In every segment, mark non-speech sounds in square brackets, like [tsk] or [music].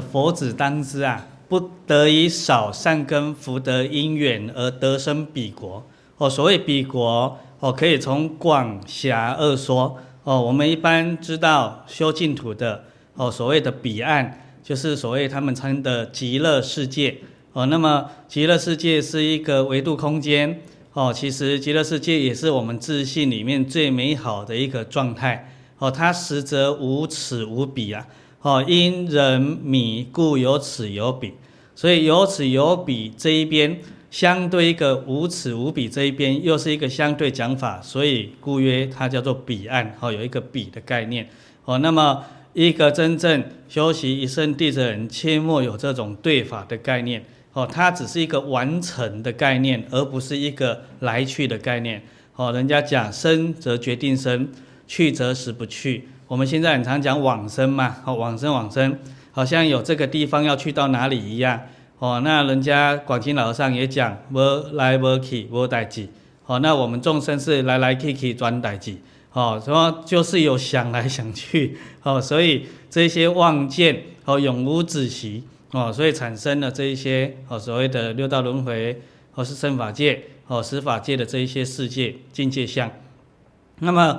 佛子当知啊，不得以少善根福德因缘而得生彼国。哦，所谓彼国，哦，可以从广狭二说。哦，我们一般知道修净土的，哦，所谓的彼岸，就是所谓他们称的极乐世界。哦，那么极乐世界是一个维度空间。哦，其实极乐世界也是我们自信里面最美好的一个状态。哦，它实则无此无彼啊。哦，因人迷故有此有彼，所以有此有彼这一边，相对一个无此无彼这一边，又是一个相对讲法，所以故曰它叫做彼岸。哦，有一个彼的概念。哦，那么一个真正修习一生地的人，切莫有这种对法的概念。哦，它只是一个完成的概念，而不是一个来去的概念。哦，人家讲生则决定生，去则实不去。我们现在很常讲往生嘛，哦，往生往生，好像有这个地方要去到哪里一样，哦，那人家广钦老和尚也讲，无来无去无代志，哦，那我们众生是来来去去转代志，哦，说就是有想来想去，哦，所以这些妄见，哦，永无止息，哦，所以产生了这一些，哦，所谓的六道轮回，或是生法界，哦，死法界的这一些世界境界相，那么。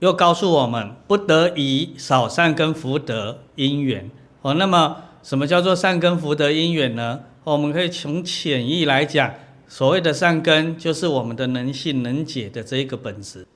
又告诉我们，不得以少善根福德因缘哦。那么，什么叫做善根福德因缘呢？我们可以从浅义来讲，所谓的善根，就是我们的能性能解的这一个本质。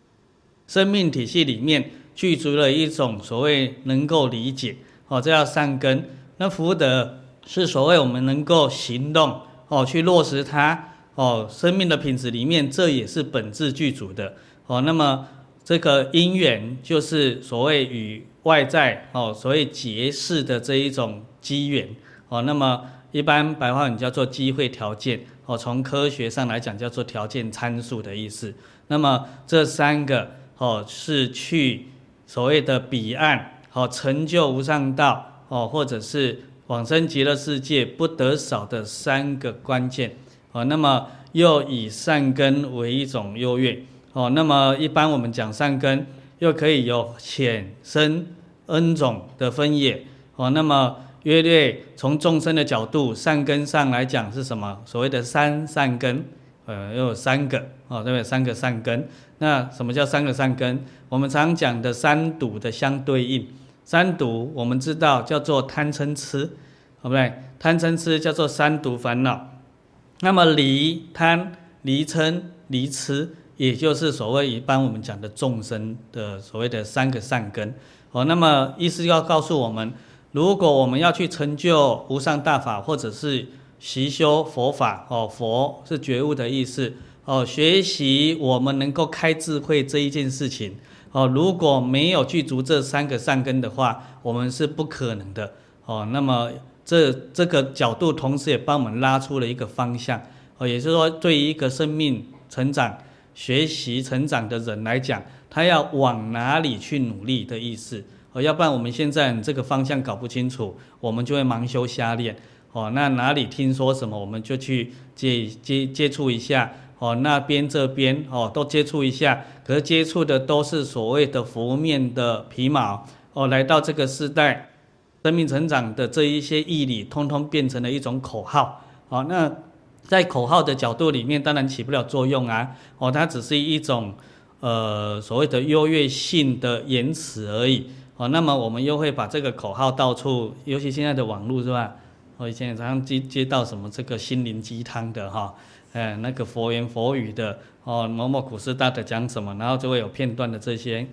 生命体系里面具足了一种所谓能够理解哦，这叫善根。那福德是所谓我们能够行动哦，去落实它哦。生命的品质里面，这也是本质具足的哦。那么。这个因缘就是所谓与外在哦，所谓结识的这一种机缘哦。那么一般白话语叫做机会条件哦，从科学上来讲叫做条件参数的意思。那么这三个哦是去所谓的彼岸哦，成就无上道哦，或者是往生极乐世界不得少的三个关键哦。那么又以善根为一种优越。哦，那么一般我们讲善根，又可以有浅深 N 种的分野。哦，那么约略从众生的角度，善根上来讲是什么？所谓的三善根，呃，又有三个，哦，对不对？三个善根。那什么叫三个善根？我们常讲的三毒的相对应，三毒我们知道叫做贪嗔痴，好不对？贪嗔痴叫做三毒烦恼。那么离贪、离嗔、离痴。也就是所谓一般我们讲的众生的所谓的三个善根哦，那么意思要告诉我们，如果我们要去成就无上大法，或者是习修佛法哦，佛是觉悟的意思哦，学习我们能够开智慧这一件事情哦，如果没有具足这三个善根的话，我们是不可能的哦。那么这这个角度，同时也帮我们拉出了一个方向哦，也就是说，对于一个生命成长。学习成长的人来讲，他要往哪里去努力的意思哦，要不然我们现在这个方向搞不清楚，我们就会盲修瞎练哦。那哪里听说什么，我们就去接接接触一下哦。那边这边哦，都接触一下，可是接触的都是所谓的佛面的皮毛哦。来到这个时代，生命成长的这一些义理，通通变成了一种口号哦。那。在口号的角度里面，当然起不了作用啊！哦，它只是一种，呃，所谓的优越性的言辞而已。哦，那么我们又会把这个口号到处，尤其现在的网络是吧？我以前也常常接接到什么这个心灵鸡汤的哈，哎，那个佛言佛语的哦，某某古师大德讲什么，然后就会有片段的这些。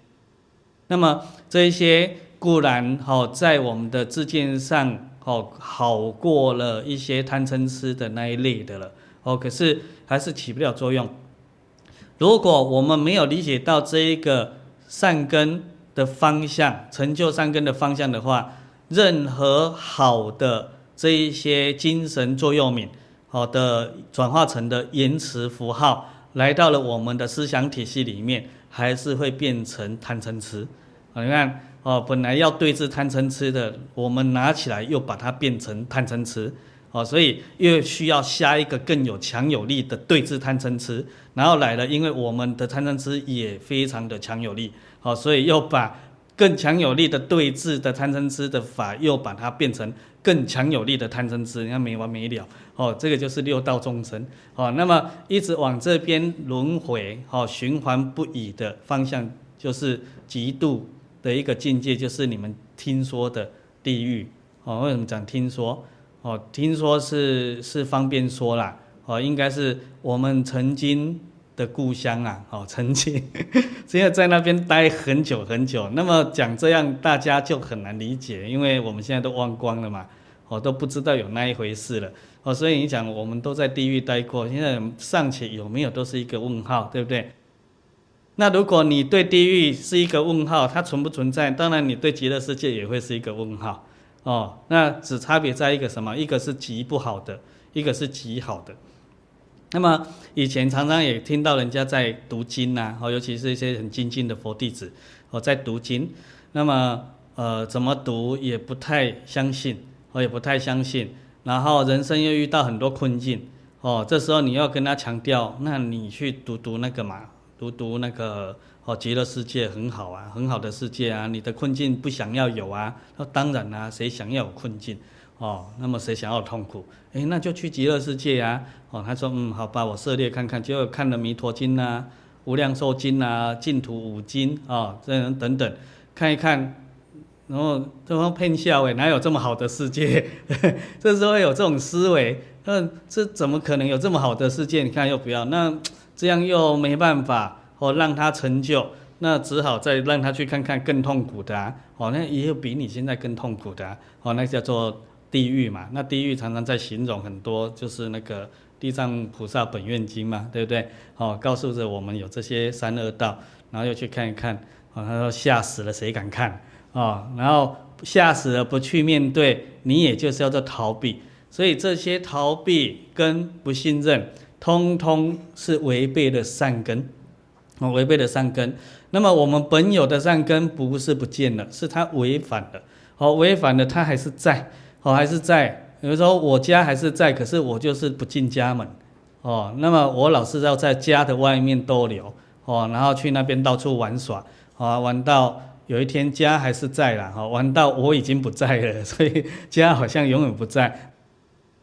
那么这一些固然好在我们的自见上好好过了一些贪嗔痴的那一类的了哦，可是还是起不了作用。如果我们没有理解到这一个善根的方向，成就善根的方向的话，任何好的这一些精神座右铭，好的转化成的言辞符号，来到了我们的思想体系里面，还是会变成贪嗔痴。你看哦，本来要对治贪嗔痴的，我们拿起来又把它变成贪嗔痴。哦，所以又需要下一个更有强有力的对治贪嗔痴，然后来了，因为我们的贪嗔痴也非常的强有力，好，所以又把更强有力的对治的贪嗔痴的法，又把它变成更强有力的贪嗔痴，你看没完没了，哦，这个就是六道众生，哦，那么一直往这边轮回，哦，循环不已的方向，就是极度的一个境界，就是你们听说的地狱，哦，为什么讲听说？哦，听说是是方便说啦，哦，应该是我们曾经的故乡啊，哦，曾经，[laughs] 只有在那边待很久很久。那么讲这样，大家就很难理解，因为我们现在都忘光了嘛，哦，都不知道有那一回事了，哦，所以你讲我们都在地狱待过，现在尚且有没有都是一个问号，对不对？那如果你对地狱是一个问号，它存不存在？当然，你对极乐世界也会是一个问号。哦，那只差别在一个什么？一个是极不好的，一个是极好的。那么以前常常也听到人家在读经呐，哦，尤其是一些很精进的佛弟子，哦，在读经。那么呃，怎么读也不太相信，我也不太相信。然后人生又遇到很多困境，哦，这时候你要跟他强调，那你去读读那个嘛，读读那个。哦，极乐世界很好啊，很好的世界啊，你的困境不想要有啊？那当然啦、啊，谁想要有困境？哦，那么谁想要痛苦？诶，那就去极乐世界啊！哦，他说，嗯，好吧，我涉猎看看，结果看了《弥陀经》呐，《无量寿经》呐，《净土五经》啊，这样等等，看一看，然后这帮骗笑诶，哪有这么好的世界？[laughs] 这时候有这种思维，那这怎么可能有这么好的世界？你看又不要，那这样又没办法。哦，让他成就，那只好再让他去看看更痛苦的啊！哦，那也有比你现在更痛苦的啊！哦，那叫做地狱嘛。那地狱常常在形容很多，就是那个《地藏菩萨本愿经》嘛，对不对？哦，告诉着我们有这些三恶道，然后又去看一看。哦，他说吓死了，谁敢看？哦，然后吓死了不去面对，你也就是要做逃避。所以这些逃避跟不信任，通通是违背了善根。违背了善根，那么我们本有的善根不是不见了，是它违反了。好，违反了，它还是在，哦，还是在。比如说我家还是在，可是我就是不进家门，哦，那么我老是要在家的外面逗留，哦，然后去那边到处玩耍，啊，玩到有一天家还是在了，哈，玩到我已经不在了，所以家好像永远不在。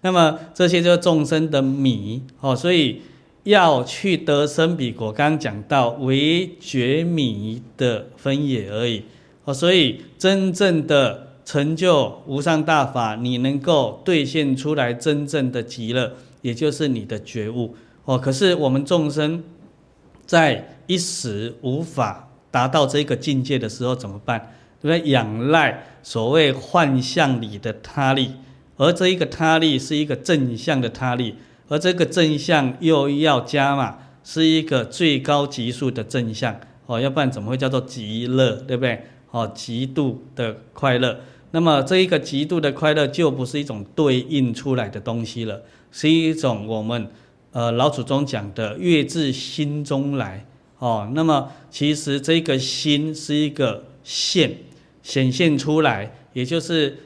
那么这些就是众生的迷，哦，所以。要去得生彼国，刚刚讲到为觉迷的分野而已哦，所以真正的成就无上大法，你能够兑现出来真正的极乐，也就是你的觉悟哦。可是我们众生在一时无法达到这个境界的时候怎么办？对不对？仰赖所谓幻象里的他力，而这一个他力是一个正向的他力。而这个正向又要加码，是一个最高级数的正向哦，要不然怎么会叫做极乐，对不对？哦，极度的快乐。那么这一个极度的快乐就不是一种对应出来的东西了，是一种我们呃老祖宗讲的悦自心中来哦。那么其实这个心是一个现显现出来，也就是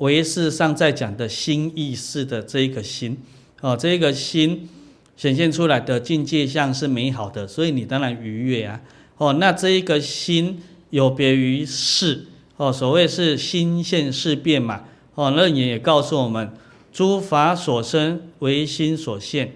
唯识上在讲的心意识的这一个心。哦，这个心显现出来的境界相是美好的，所以你当然愉悦啊。哦，那这一个心有别于事，哦，所谓是心现识变嘛。哦，楞严也告诉我们，诸法所生唯心所现，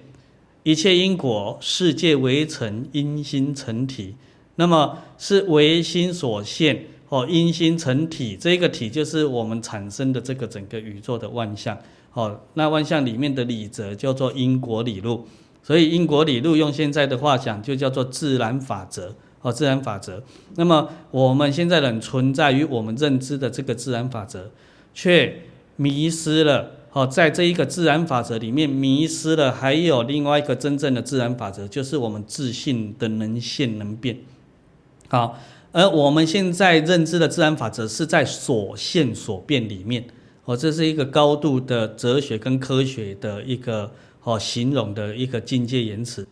一切因果世界为成因心成体。那么是唯心所现，哦，因心成体，这个体就是我们产生的这个整个宇宙的万象。哦，那万象里面的理则叫做因果理路，所以因果理路用现在的话讲就叫做自然法则。哦，自然法则。那么我们现在人存在于我们认知的这个自然法则，却迷失了。哦，在这一个自然法则里面迷失了，还有另外一个真正的自然法则，就是我们自信的能现能变。好，而我们现在认知的自然法则是在所现所变里面。哦，这是一个高度的哲学跟科学的一个哦形容的一个境界言辞。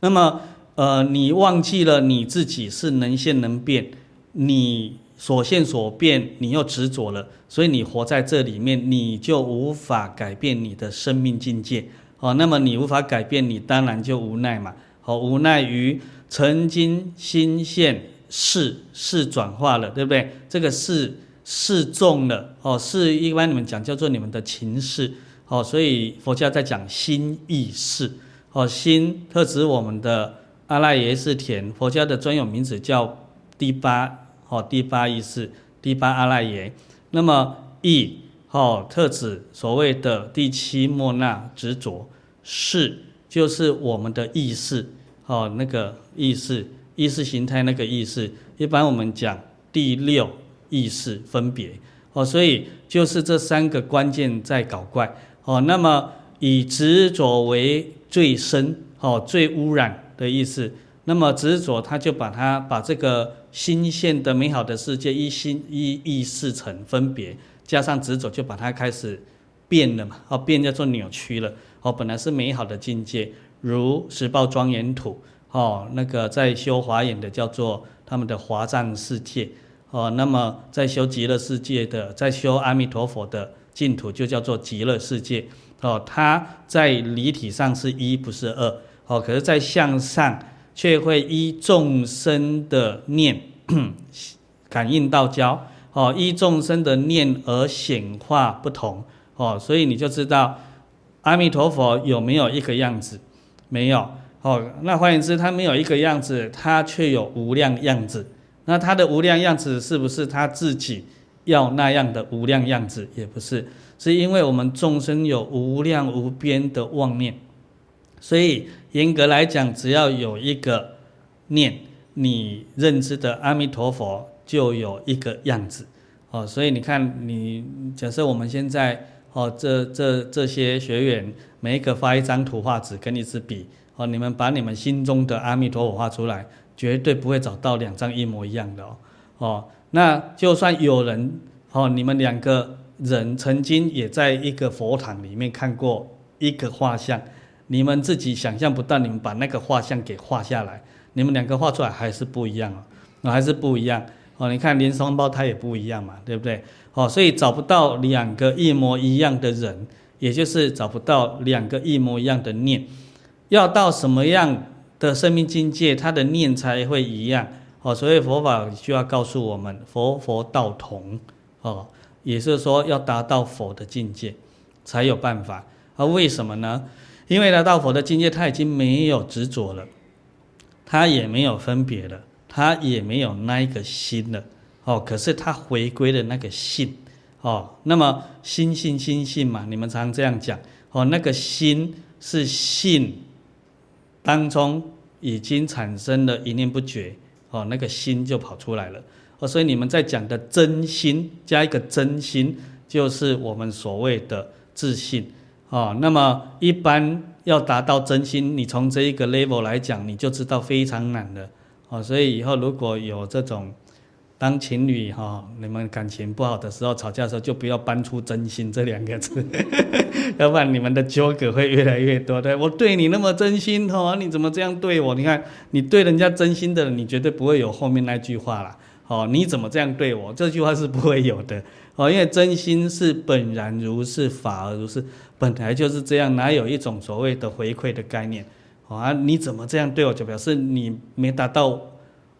那么，呃，你忘记了你自己是能现能变，你所现所变，你又执着了，所以你活在这里面，你就无法改变你的生命境界。哦，那么你无法改变，你当然就无奈嘛。哦，无奈于曾经心现识识转化了，对不对？这个是是重了哦，是一般你们讲叫做你们的情识哦，所以佛教在讲心意识哦，心特指我们的阿赖耶识田，佛教的专有名字叫第八哦，第八意识，第八阿赖耶。那么意哦，特指所谓的第七末那执着，是就是我们的意识哦，那个意识意识形态那个意识，一般我们讲第六。意识分别哦，所以就是这三个关键在搞怪哦。那么以执着为最深哦，最污染的意思。那么执着，他就把它把这个新鲜的美好的世界一心一意识成分别，加上执着，就把它开始变了嘛。哦，变叫做扭曲了哦。本来是美好的境界，如十报庄严土哦，那个在修华严的叫做他们的华藏世界。哦，那么在修极乐世界的，在修阿弥陀佛的净土，就叫做极乐世界。哦，它在离体上是一，不是二。哦，可是，在向上却会依众生的念 [coughs] 感应道交。哦，依众生的念而显化不同。哦，所以你就知道阿弥陀佛有没有一个样子？没有。哦，那换言之，他没有一个样子，他却有无量样子。那他的无量样子是不是他自己要那样的无量样子？也不是，是因为我们众生有无量无边的妄念，所以严格来讲，只要有一个念，你认知的阿弥陀佛就有一个样子。哦，所以你看，你假设我们现在哦，这这这些学员每一个发一张图画纸跟一支笔，哦，你们把你们心中的阿弥陀佛画出来。绝对不会找到两张一模一样的哦，哦，那就算有人哦，你们两个人曾经也在一个佛堂里面看过一个画像，你们自己想象不到，你们把那个画像给画下来，你们两个画出来还是不一样哦，还是不一样哦。你看连双胞胎也不一样嘛，对不对？哦，所以找不到两个一模一样的人，也就是找不到两个一模一样的念，要到什么样的生命境界，他的念才会一样哦。所以佛法需要告诉我们，佛佛道同哦，也是说要达到佛的境界才有办法。而为什么呢？因为达到佛的境界，他已经没有执着了，他也没有分别了，他也没有那一个心了哦。可是他回归了那个信哦。那么心性心性嘛，你们常这样讲哦。那个心是信。当中已经产生了一念不绝，哦，那个心就跑出来了，哦，所以你们在讲的真心加一个真心，就是我们所谓的自信，哦，那么一般要达到真心，你从这一个 level 来讲，你就知道非常难的，哦，所以以后如果有这种。当情侣哈，你们感情不好的时候，吵架的时候就不要搬出真心这两个字，[laughs] 要不然你们的纠葛会越来越多。对，我对你那么真心哈，你怎么这样对我？你看你对人家真心的，你绝对不会有后面那句话啦。哦，你怎么这样对我？这句话是不会有的。哦，因为真心是本然如是，法而如是，本来就是这样，哪有一种所谓的回馈的概念？啊，你怎么这样对我？就表示你没达到。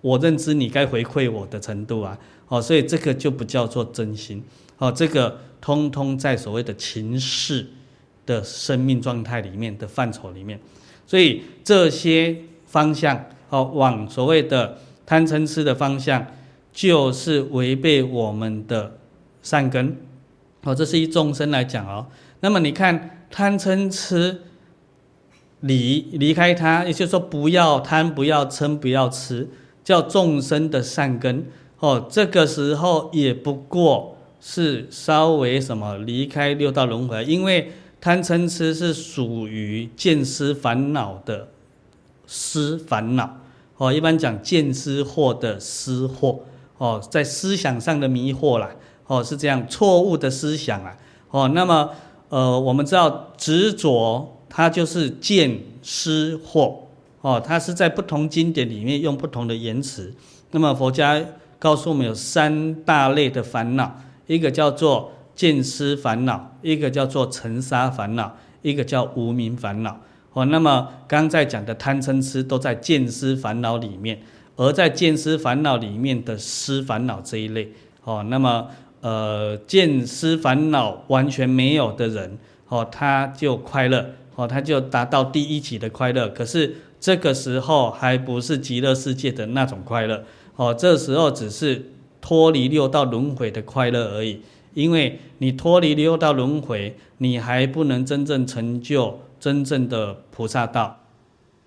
我认知你该回馈我的程度啊，哦，所以这个就不叫做真心，哦，这个通通在所谓的情识的生命状态里面的范畴里面，所以这些方向，哦，往所谓的贪嗔痴的方向，就是违背我们的善根，哦，这是一众生来讲哦，那么你看贪嗔痴离离开它，也就是说不要贪，不要嗔，不要痴。叫众生的善根哦。这个时候也不过是稍微什么离开六道轮回，因为贪嗔痴是属于见思烦恼的思烦恼哦。一般讲见思惑的思惑哦，在思想上的迷惑啦哦，是这样错误的思想啊哦。那么呃，我们知道执着它就是见思惑。哦，它是在不同经典里面用不同的言辞。那么佛家告诉我们有三大类的烦恼，一个叫做见思烦恼，一个叫做尘沙烦恼，一个叫无明烦恼。哦，那么刚才讲的贪嗔痴都在见思烦恼里面，而在见思烦恼里面的思烦恼这一类。哦，那么呃，见思烦恼完全没有的人，哦，他就快乐，哦，他就达到第一级的快乐。可是这个时候还不是极乐世界的那种快乐哦，这时候只是脱离六道轮回的快乐而已。因为你脱离六道轮回，你还不能真正成就真正的菩萨道。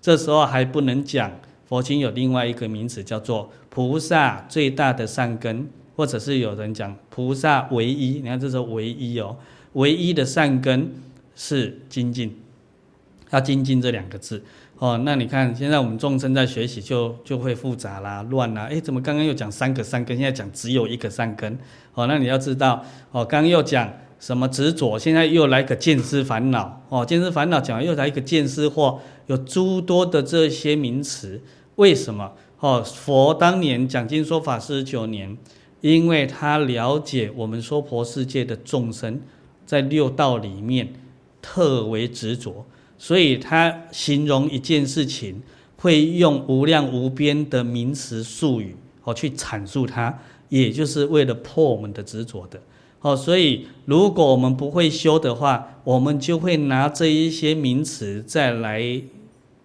这时候还不能讲佛经有另外一个名词叫做菩萨最大的善根，或者是有人讲菩萨唯一。你看这是唯一哦，唯一的善根是精进，要精进这两个字。哦，那你看，现在我们众生在学习就就会复杂啦、乱啦。哎，怎么刚刚又讲三个善根，现在讲只有一个善根？哦，那你要知道，哦，刚刚又讲什么执着，现在又来个见思烦恼。哦，见思烦恼讲完又来一个见思惑，有诸多的这些名词，为什么？哦，佛当年讲经说法四十九年，因为他了解我们娑婆世界的众生在六道里面特为执着。所以他形容一件事情，会用无量无边的名词术语哦去阐述它，也就是为了破我们的执着的哦。所以如果我们不会修的话，我们就会拿这一些名词再来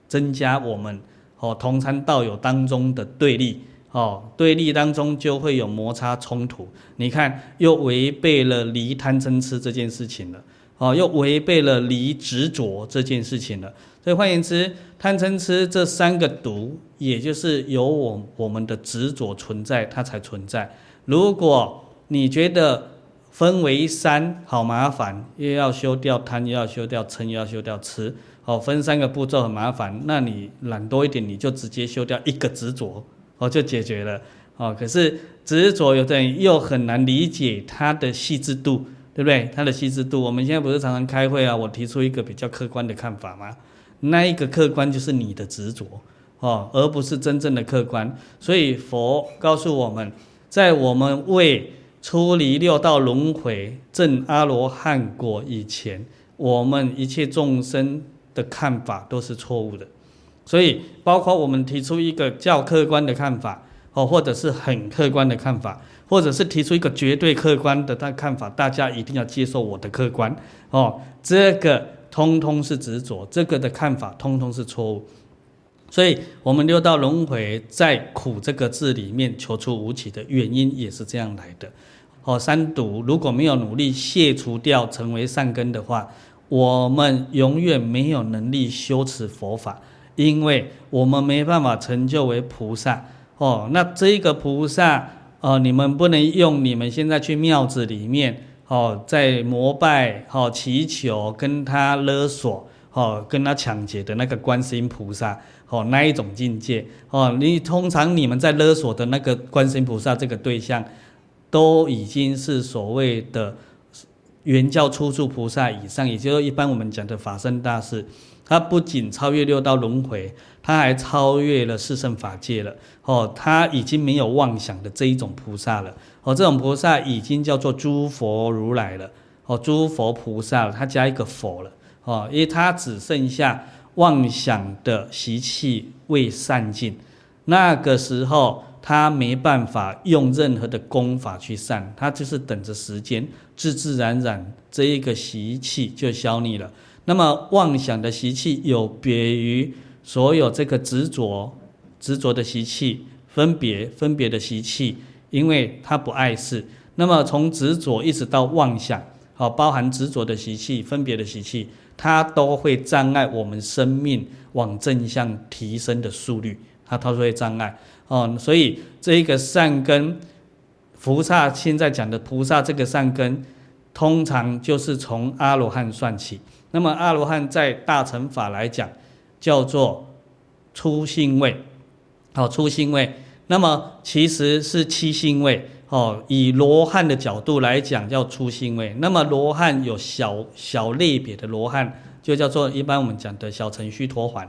增加我们哦同参道友当中的对立哦，对立当中就会有摩擦冲突。你看，又违背了离贪嗔痴这件事情了。哦，又违背了离执着这件事情了。所以换言之，贪嗔痴这三个毒，也就是有我我们的执着存在，它才存在。如果你觉得分为三好麻烦，又要修掉贪，又要修掉嗔，又要修掉痴，哦，分三个步骤很麻烦，那你懒多一点，你就直接修掉一个执着，哦，就解决了。哦，可是执着有的人又很难理解它的细致度。对不对？它的细致度，我们现在不是常常开会啊？我提出一个比较客观的看法吗？那一个客观就是你的执着哦，而不是真正的客观。所以佛告诉我们，在我们未出离六道轮回、证阿罗汉果以前，我们一切众生的看法都是错误的。所以，包括我们提出一个较客观的看法哦，或者是很客观的看法。或者是提出一个绝对客观的大看法，大家一定要接受我的客观哦。这个通通是执着，这个的看法通通是错误。所以，我们六道轮回在苦这个字里面求出无起的原因也是这样来的。哦，三毒如果没有努力卸除掉，成为善根的话，我们永远没有能力修持佛法，因为我们没办法成就为菩萨。哦，那这个菩萨。哦，你们不能用你们现在去庙子里面，哦，在膜拜，哦，祈求，跟他勒索，哦，跟他抢劫的那个观世音菩萨，哦，那一种境界，哦，你通常你们在勒索的那个观世音菩萨这个对象，都已经是所谓的原教初住菩萨以上，也就是一般我们讲的法身大士。他不仅超越六道轮回，他还超越了四圣法界了。哦，他已经没有妄想的这一种菩萨了。哦，这种菩萨已经叫做诸佛如来了。哦，诸佛菩萨了，他加一个佛了。哦，因为他只剩下妄想的习气未散尽，那个时候他没办法用任何的功法去散，他就是等着时间，自自然然这一个习气就消匿了。那么妄想的习气有别于所有这个执着、执着的习气，分别、分别的习气，因为它不碍事。那么从执着一直到妄想，好，包含执着的习气、分别的习气，它都会障碍我们生命往正向提升的速率，它它会障碍哦。所以这一个善根，菩萨现在讲的菩萨这个善根，通常就是从阿罗汉算起。那么阿罗汉在大乘法来讲，叫做初信位，好，初信位。那么其实是七信位。哦，以罗汉的角度来讲，叫初信位。那么罗汉有小小类别的罗汉，就叫做一般我们讲的小乘须陀洹。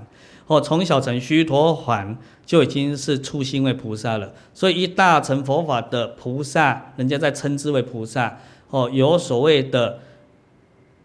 哦，从小乘须陀洹就已经是初心位菩萨了。所以一大乘佛法的菩萨，人家在称之为菩萨。哦，有所谓的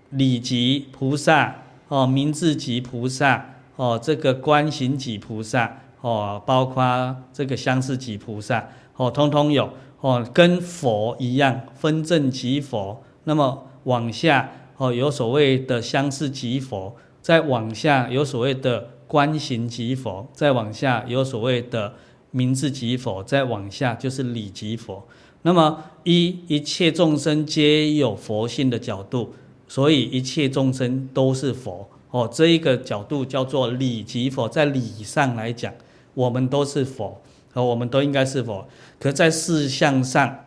理级菩萨，哦，名字级菩萨，哦，这个观行级菩萨，哦，包括这个相似级菩萨，哦，通通有。哦，跟佛一样，分正级佛。那么往下哦，有所谓的相似级佛；再往下有所谓的观行级佛；再往下有所谓的名字级佛；再往下就是理级佛。那么一一切众生皆有佛性的角度，所以一切众生都是佛。哦，这一个角度叫做理级佛，在理上来讲，我们都是佛。和我们都应该是佛，可在事相上，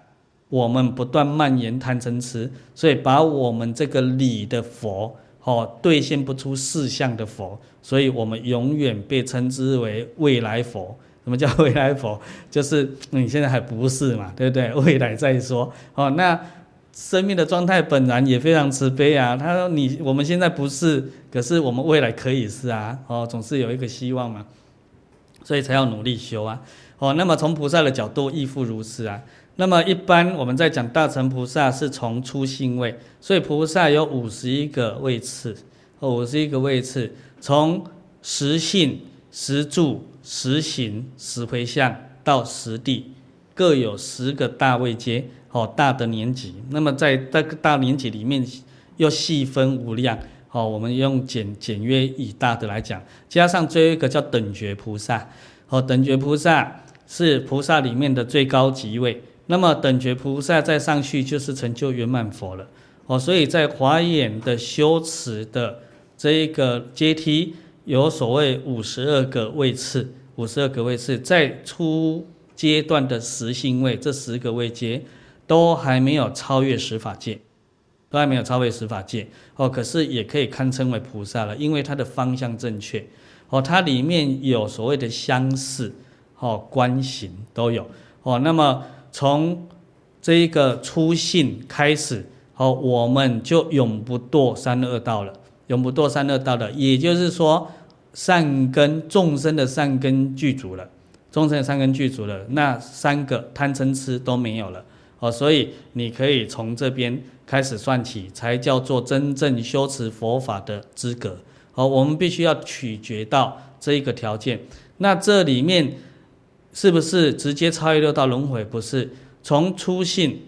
我们不断蔓延贪嗔痴，所以把我们这个理的佛，哦，兑现不出事相的佛，所以我们永远被称之为未来佛。什么叫未来佛？[laughs] 就是你现在还不是嘛，对不对？未来再说。哦，那生命的状态本然也非常慈悲啊。他说你我们现在不是，可是我们未来可以是啊。哦，总是有一个希望嘛，所以才要努力修啊。哦，那么从菩萨的角度亦复如此啊。那么一般我们在讲大乘菩萨是从初心位，所以菩萨有五十一个位次，哦五十一个位次，从实性、实住、实行、实回向到实地，各有十个大位阶，哦，大的年级。那么在这个大年级里面又细分无量，哦，我们用简简约以大的来讲，加上最后一个叫等觉菩萨，哦，等觉菩萨。是菩萨里面的最高级位，那么等觉菩萨再上去就是成就圆满佛了。哦，所以在华严的修持的这一个阶梯，有所谓五十二个位次，五十二个位次，在初阶段的实信位，这十个位阶都还没有超越十法界，都还没有超越十法界。哦，可是也可以堪称为菩萨了，因为它的方向正确。哦，它里面有所谓的相似。哦，观行都有哦。那么从这一个初信开始，哦，我们就永不堕三恶道了，永不堕三恶道了。也就是说，善根众生的善根具足了，众生的善根具足了，那三个贪嗔痴都没有了。哦，所以你可以从这边开始算起，才叫做真正修持佛法的资格。哦，我们必须要取决到这一个条件。那这里面。是不是直接超越六道轮回？不是，从初信、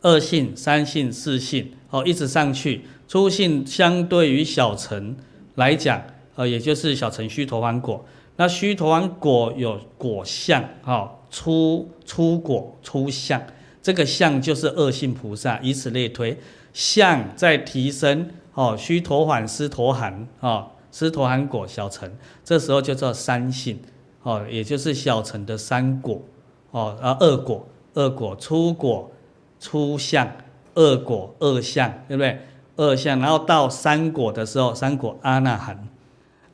二信、三信、四信，哦，一直上去。初信相对于小乘来讲，呃，也就是小乘须陀洹果。那须陀洹果有果相，哦，出出果、出相，这个相就是二性菩萨，以此类推，相在提升，哦，须陀洹、斯陀寒，哦，斯陀含果小乘，这时候就叫三性。哦，也就是小乘的三果，哦，啊，恶果，恶果，初果，初相，恶果，恶相，对不对？恶相，然后到三果的时候，三果阿那含，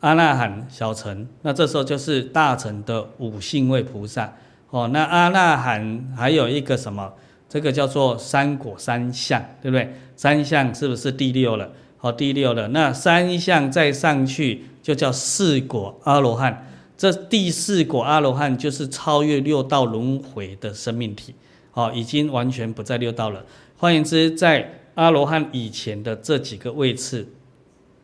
阿那含小乘，那这时候就是大乘的五信位菩萨。哦，那阿那含还有一个什么？这个叫做三果三相，对不对？三相是不是第六了？好，第六了。那三相再上去就叫四果阿罗汉。这第四果阿罗汉就是超越六道轮回的生命体，哦，已经完全不在六道了。换言之，在阿罗汉以前的这几个位次，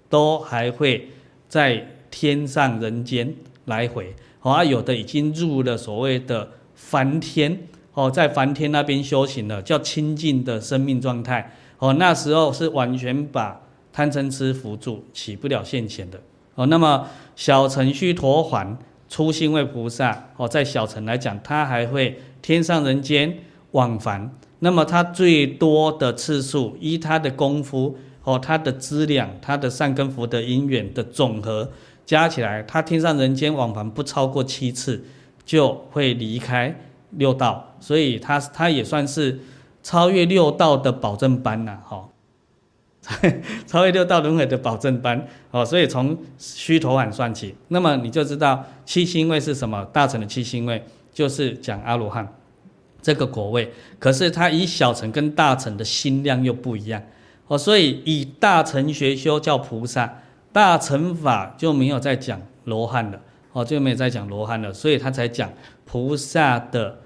都还会在天上人间来回，哦，啊，有的已经入了所谓的梵天，哦，在梵天那边修行了，叫清净的生命状态，哦，那时候是完全把贪嗔痴伏住，起不了现前的。哦，那么小乘须陀洹初信位菩萨哦，在小乘来讲，他还会天上人间往返。那么他最多的次数，依他的功夫哦，他的资量，他的善根福德因缘的总和，加起来，他天上人间往返不超过七次，就会离开六道，所以他他也算是超越六道的保证班呐，哈，[laughs] 超越六道轮回的保证班，哦，所以从须陀洹算起，那么你就知道七星位是什么？大乘的七星位就是讲阿罗汉。这个果位，可是它以小乘跟大乘的心量又不一样哦，所以以大乘学修叫菩萨，大乘法就没有在讲罗汉了哦，就没有在讲罗汉了，所以他才讲菩萨的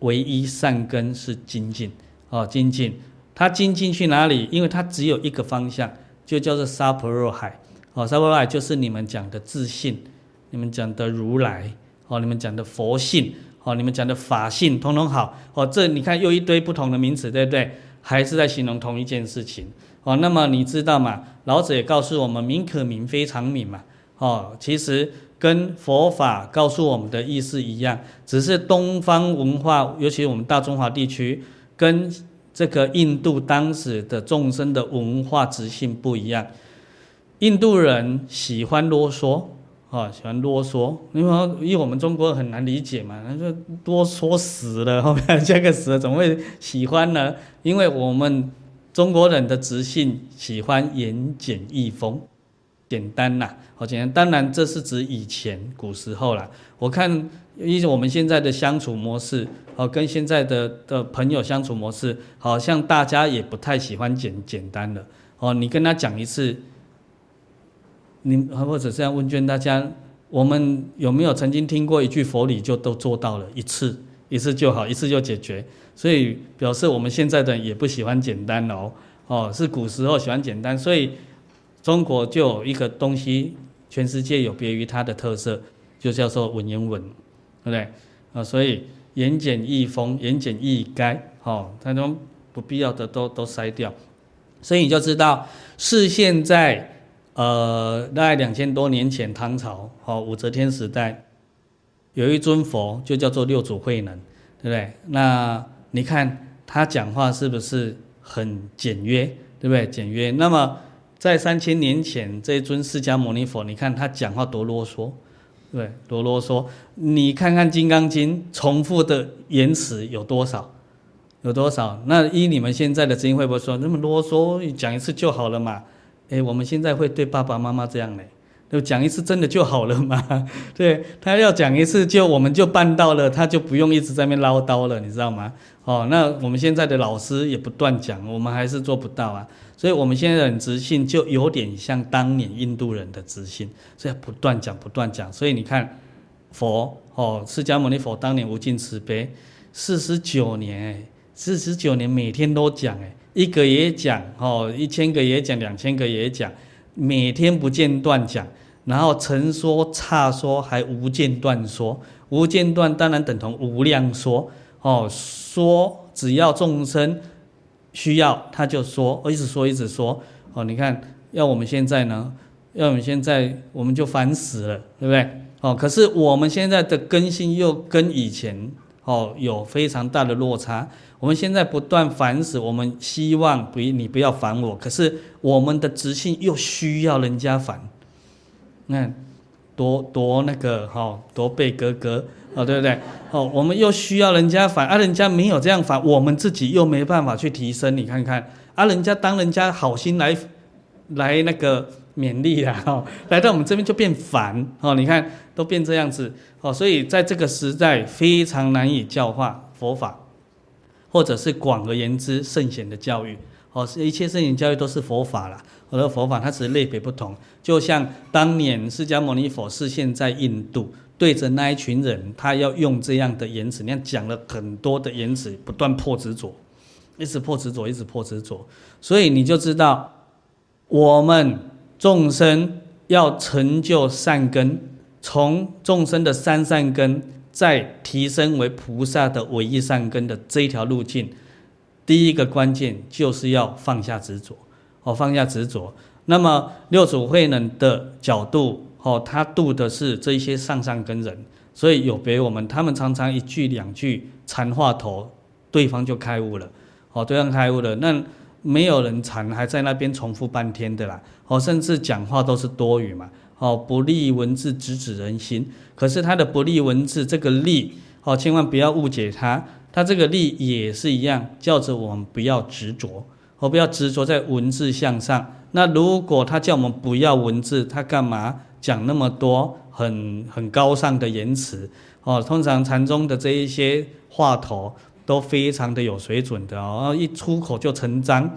唯一善根是精进哦，精进，他精进去哪里？因为他只有一个方向，就叫做沙婆若海哦，沙婆若海就是你们讲的自信，你们讲的如来哦，你们讲的佛性。哦，你们讲的法性统统好哦，这你看又一堆不同的名词，对不对？还是在形容同一件事情哦。那么你知道吗？老子也告诉我们“名可名，非常名”嘛。哦，其实跟佛法告诉我们的意思一样，只是东方文化，尤其我们大中华地区，跟这个印度当时的众生的文化直性不一样。印度人喜欢啰嗦。啊、喜欢啰嗦，因为因为我们中国很难理解嘛，他说啰嗦死了，后面加个死了，怎么会喜欢呢？因为我们中国人的直性喜欢言简意丰，简单呐，好简单。当然这是指以前古时候啦。我看，因为我们现在的相处模式，哦，跟现在的的朋友相处模式，好像大家也不太喜欢简简单的。哦，你跟他讲一次。你或者这样问卷大家，我们有没有曾经听过一句佛理就都做到了一次，一次就好，一次就解决？所以表示我们现在的人也不喜欢简单哦，哦，是古时候喜欢简单，所以中国就有一个东西，全世界有别于它的特色，就叫做文言文，对不对？啊，所以言简意丰，言简意赅，哦，它都不必要的都都筛掉，所以你就知道是现在。呃，大概两千多年前，唐朝哦，武则天时代，有一尊佛，就叫做六祖慧能，对不对？那你看他讲话是不是很简约，对不对？简约。那么在三千年前，这尊释迦牟尼佛，你看他讲话多啰嗦，对，多啰嗦。你看看《金刚经》，重复的言辞有多少？有多少？那依你们现在的经会不会说那么啰嗦？讲一次就好了嘛？哎，我们现在会对爸爸妈妈这样嘞，就讲一次真的就好了吗？[laughs] 对，他要讲一次就我们就办到了，他就不用一直在那边唠叨了，你知道吗？哦，那我们现在的老师也不断讲，我们还是做不到啊。所以我们现在的直性就有点像当年印度人的直性，所以不断讲不断讲。所以你看佛哦，释迦牟尼佛当年无尽慈悲，四十九年，四十九年每天都讲哎。一个也讲，哦，一千个也讲，两千个也讲，每天不间断讲，然后成说、差说，还无间断说，无间断当然等同无量说，哦，说只要众生需要，他就说，一直说一直说，哦，你看，要我们现在呢，要我们现在我们就烦死了，对不对？哦，可是我们现在的根性又跟以前，哦，有非常大的落差。我们现在不断反思，我们希望不你不要烦我，可是我们的直性又需要人家烦，那多多那个哈，多被格格哦，对不对？哦，我们又需要人家烦，啊，人家没有这样烦，我们自己又没办法去提升，你看看，啊，人家当人家好心来来那个勉励啊，哈，来到我们这边就变烦哦，你看都变这样子哦，所以在这个时代非常难以教化佛法。或者是广而言之，圣贤的教育，哦，一切圣贤教育都是佛法啦。我的佛法它只是类别不同，就像当年释迦牟尼佛是现在印度，对着那一群人，他要用这样的言辞，你看讲了很多的言辞，不断破执着，一直破执着，一直破执着。所以你就知道，我们众生要成就善根，从众生的三善根。在提升为菩萨的唯一善根的这一条路径，第一个关键就是要放下执着，哦，放下执着。那么六祖慧能的角度，哦，他度的是这些上上根人，所以有别我们，他们常常一句两句禅话头，对方就开悟了，哦，对方开悟了，那没有人禅还在那边重复半天的啦，哦，甚至讲话都是多余嘛。哦，不立文字直指人心。可是他的不立文字这个立，哦，千万不要误解他，他这个立也是一样，叫着我们不要执着，哦，不要执着在文字向上。那如果他叫我们不要文字，他干嘛讲那么多很很高尚的言辞？哦，通常禅宗的这一些话头都非常的有水准的哦，一出口就成章，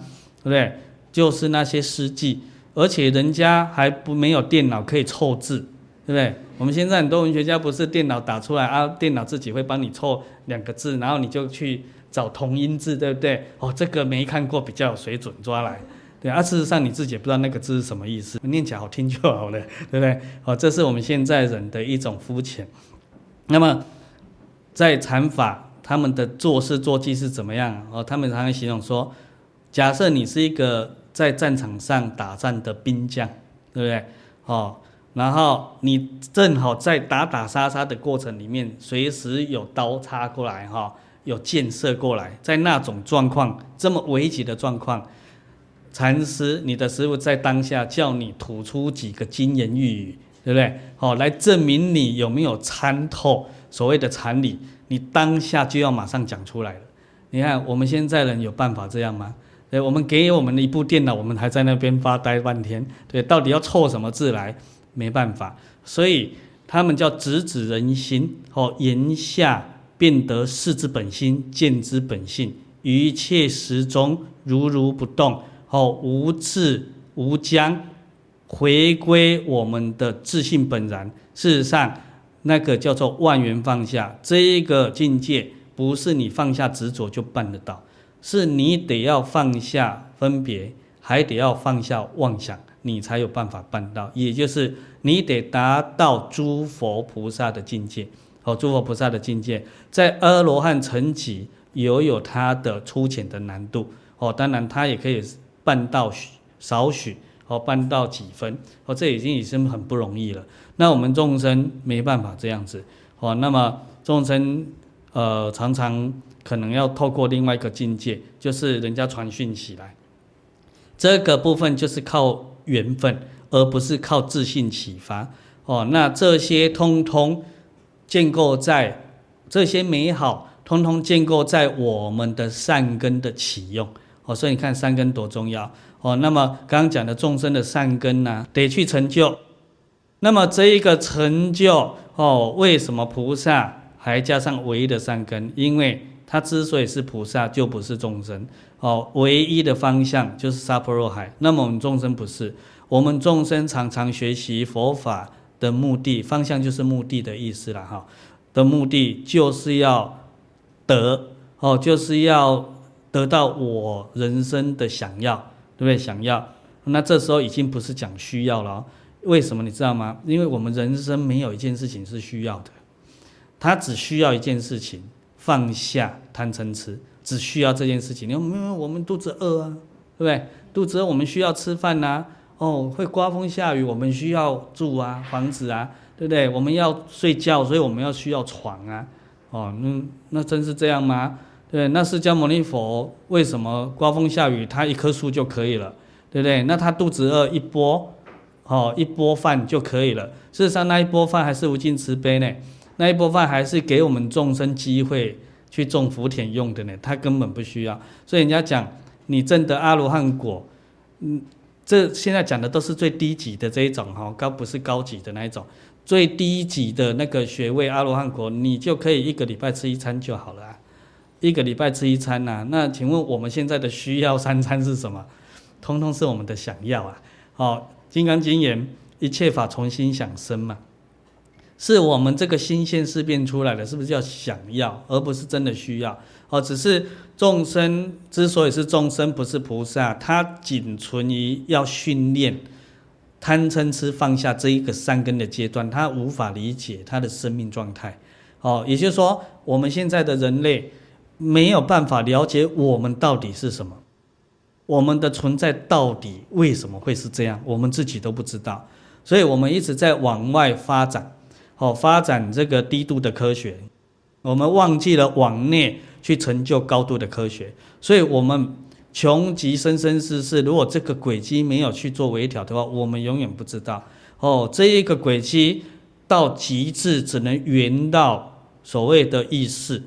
对不对？就是那些诗句，而且人家还不没有电脑可以凑字，对不对？我们现在很多文学家不是电脑打出来啊，电脑自己会帮你凑两个字，然后你就去找同音字，对不对？哦，这个没看过，比较有水准，抓来。对啊，事实上你自己也不知道那个字是什么意思，念起来好听就好了，对不对？哦，这是我们现在人的一种肤浅。那么，在禅法，他们的做事做技是怎么样？哦，他们常常形容说，假设你是一个在战场上打战的兵将，对不对？哦，然后你正好在打打杀杀的过程里面，随时有刀插过来，哈，有箭射过来，在那种状况，这么危急的状况。禅师，你的师傅在当下叫你吐出几个金言玉语，对不对？好，来证明你有没有参透所谓的禅理，你当下就要马上讲出来了。你看我们现在人有办法这样吗？对，我们给我们的一部电脑，我们还在那边发呆半天。对，到底要凑什么字来？没办法，所以他们叫直指人心。哦，言下便得事之本心，见之本性，一切时中如如不动。哦，无自无将，回归我们的自信本然。事实上，那个叫做万缘放下，这一个境界不是你放下执着就办得到，是你得要放下分别，还得要放下妄想，你才有办法办到。也就是你得达到诸佛菩萨的境界。哦，诸佛菩萨的境界，在阿罗汉层级也有它的粗浅的难度。哦，当然它也可以。办到少许哦，办到几分哦，这已经已经很不容易了。那我们众生没办法这样子哦。那么众生呃，常常可能要透过另外一个境界，就是人家传讯起来，这个部分就是靠缘分，而不是靠自信启发哦。那这些通通建构在这些美好，通通建构在我们的善根的启用。哦，所以你看善根多重要哦。那么刚刚讲的众生的善根呢、得去成就。那么这一个成就哦，为什么菩萨还加上唯一的善根？因为他之所以是菩萨，就不是众生哦。唯一的方向就是沙婆若海。那么我们众生不是，我们众生常常学习佛法的目的方向，就是目的的意思了哈。的目的就是要得哦，就是要。得到我人生的想要，对不对？想要，那这时候已经不是讲需要了。为什么你知道吗？因为我们人生没有一件事情是需要的，他只需要一件事情，放下贪嗔痴，只需要这件事情。因为我们肚子饿啊，对不对？肚子饿，我们需要吃饭呐、啊。哦，会刮风下雨，我们需要住啊，房子啊，对不对？我们要睡觉，所以我们要需要床啊。哦，那那真是这样吗？对，那释迦牟尼佛为什么刮风下雨，他一棵树就可以了，对不对？那他肚子饿，一钵，哦，一钵饭就可以了。事实上，那一钵饭还是无尽慈悲呢，那一钵饭还是给我们众生机会去种福田用的呢，他根本不需要。所以人家讲，你证得阿罗汉果，嗯，这现在讲的都是最低级的这一种哈，高不是高级的那一种，最低级的那个学位阿罗汉果，你就可以一个礼拜吃一餐就好了。一个礼拜吃一餐呐、那请问我们现在的需要三餐是什么？通通是我们的想要啊！好，《金刚经》言：一切法从心想生嘛，是我们这个新鲜事变出来的，是不是叫想要，而不是真的需要？哦，只是众生之所以是众生，不是菩萨，他仅存于要训练贪嗔痴放下这一个三根的阶段，他无法理解他的生命状态。哦，也就是说，我们现在的人类。没有办法了解我们到底是什么，我们的存在到底为什么会是这样，我们自己都不知道，所以我们一直在往外发展，好，发展这个低度的科学，我们忘记了往内去成就高度的科学，所以我们穷极生生世世，如果这个轨迹没有去做微调的话，我们永远不知道。哦，这一个轨迹到极致，只能圆到所谓的意识、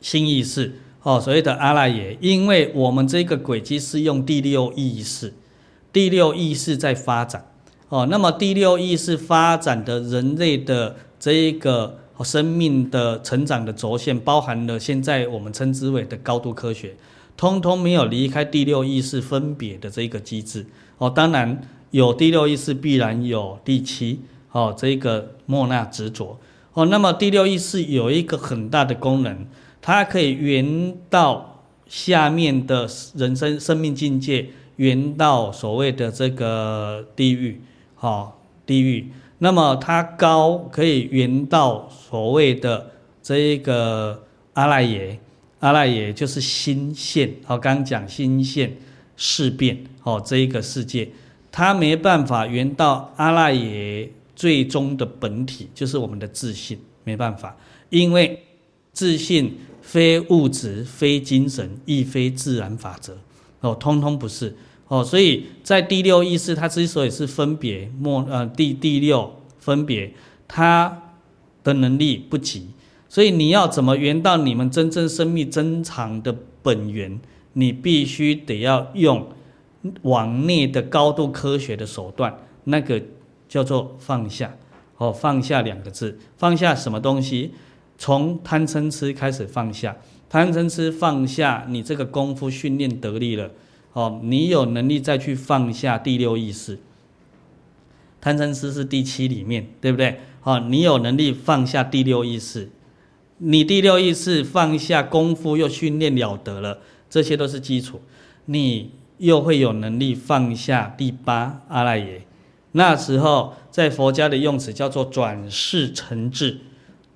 新意识。哦，所谓的阿赖耶，因为我们这个轨迹是用第六意识，第六意识在发展。哦，那么第六意识发展的人类的这一个生命的成长的轴线，包含了现在我们称之为的高度科学，通通没有离开第六意识分别的这一个机制。哦，当然有第六意识，必然有第七。哦，这一个莫那执着。哦，那么第六意识有一个很大的功能。它可以圆到下面的人生生命境界，圆到所谓的这个地狱，好地狱。那么它高可以圆到所谓的这一个阿赖耶，阿赖耶就是心现，好，刚讲心现事变，好，这一个世界，它没办法圆到阿赖耶最终的本体，就是我们的自信，没办法，因为自信。非物质，非精神，亦非自然法则，哦，通通不是哦。所以在第六意识，它之所以是分别末呃第第六分别，它的能力不及。所以你要怎么圆到你们真正生命真藏的本源？你必须得要用往内的高度科学的手段，那个叫做放下哦，放下两个字，放下什么东西？从贪嗔痴开始放下，贪嗔痴放下，你这个功夫训练得力了，哦，你有能力再去放下第六意识。贪嗔痴是第七里面，对不对？哦，你有能力放下第六意识，你第六意识放下功夫又训练了得了，这些都是基础，你又会有能力放下第八阿赖耶。那时候在佛家的用词叫做转世成智，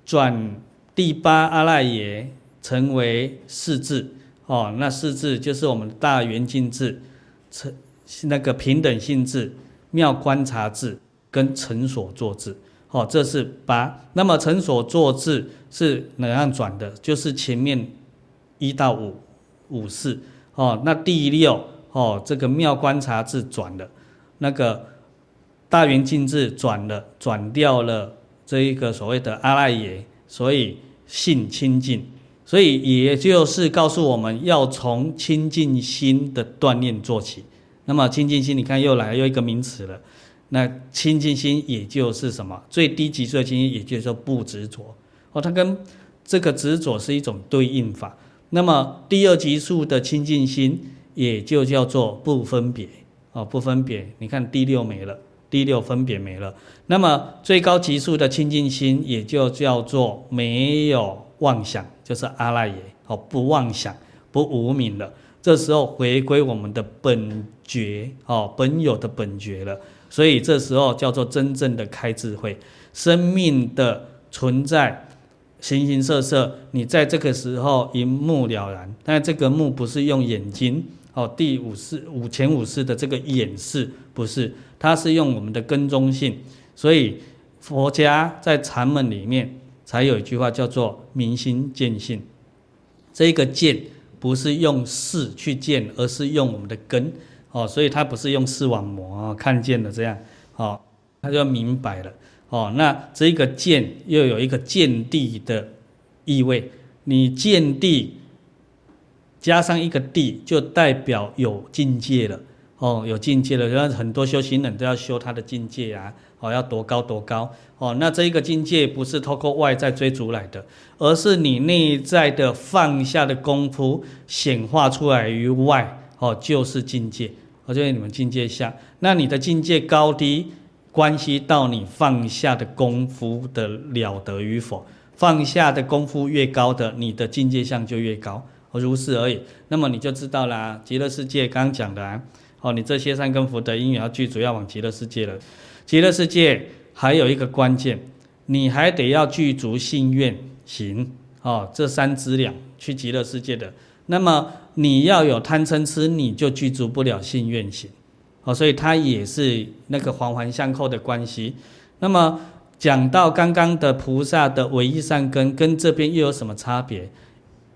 转。第八阿赖耶成为世智哦，那四智就是我们大圆镜智，成那个平等性智、妙观察智跟成所作智哦，这是八。那么成所作智是哪样转的？就是前面一到五五识哦，那第六哦，这个妙观察智转了，那个大圆镜智转了，转掉了这一个所谓的阿赖耶。所以性清净，所以也就是告诉我们要从清净心的锻炼做起。那么清净心，你看又来又一个名词了。那清净心也就是什么？最低级数的清净，也就是说不执着。哦，它跟这个执着是一种对应法。那么第二级数的清净心，也就叫做不分别。哦，不分别。你看第六没了。第六分别没了，那么最高级数的清净心也就叫做没有妄想，就是阿赖耶，哦，不妄想，不无明了。这时候回归我们的本觉，哦，本有的本觉了。所以这时候叫做真正的开智慧，生命的存在，形形色色，你在这个时候一目了然。但这个目不是用眼睛，哦，第五识五前五识的这个眼识不是。它是用我们的跟踪性，所以佛家在禅门里面才有一句话叫做“明心见性”。这个见不是用视去见，而是用我们的根哦，所以它不是用视网膜看见了这样哦，它就明白了哦。那这个见又有一个见地的意味，你见地加上一个地，就代表有境界了。哦，有境界了，然后很多修行人都要修他的境界啊，哦，要多高多高，哦，那这一个境界不是透过外在追逐来的，而是你内在的放下的功夫显化出来于外，哦，就是境界，我觉得你们境界下，那你的境界高低，关系到你放下的功夫的了得与否，放下的功夫越高的，你的境界相就越高，如是而已，那么你就知道啦，极乐世界刚刚讲的啊。哦，你这些善根福德因缘要具足，要往极乐世界了。极乐世界还有一个关键，你还得要具足信愿行。哦，这三资粮去极乐世界的。那么你要有贪嗔痴，你就具足不了信愿行。哦，所以它也是那个环环相扣的关系。那么讲到刚刚的菩萨的唯一善根，跟这边又有什么差别？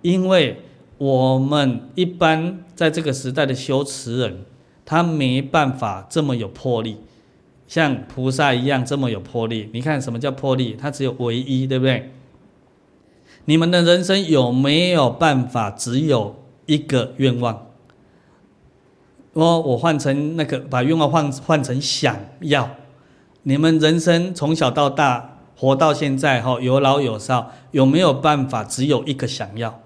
因为我们一般在这个时代的修持人。他没办法这么有魄力，像菩萨一样这么有魄力。你看什么叫魄力？它只有唯一，对不对？你们的人生有没有办法只有一个愿望？我我换成那个，把愿望换换成想要。你们人生从小到大活到现在，哈，有老有少，有没有办法只有一个想要？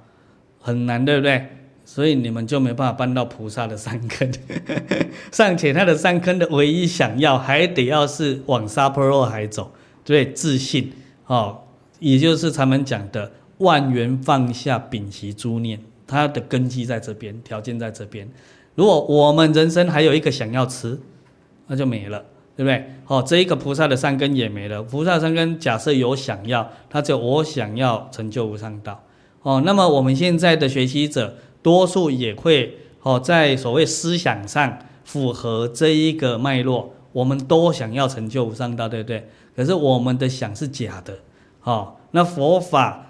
很难，对不对？所以你们就没办法搬到菩萨的山坑。[laughs] 尚且他的山坑的唯一想要，还得要是往沙婆若海走，对，自信，哦，也就是他们讲的万缘放下，摒息诸念，他的根基在这边，条件在这边。如果我们人生还有一个想要吃，那就没了，对不对？好，这一个菩萨的善根也没了。菩萨善根假设有想要，他就我想要成就无上道。哦，那么我们现在的学习者，多数也会哦，在所谓思想上符合这一个脉络，我们都想要成就无上道，对不对？可是我们的想是假的。好，那佛法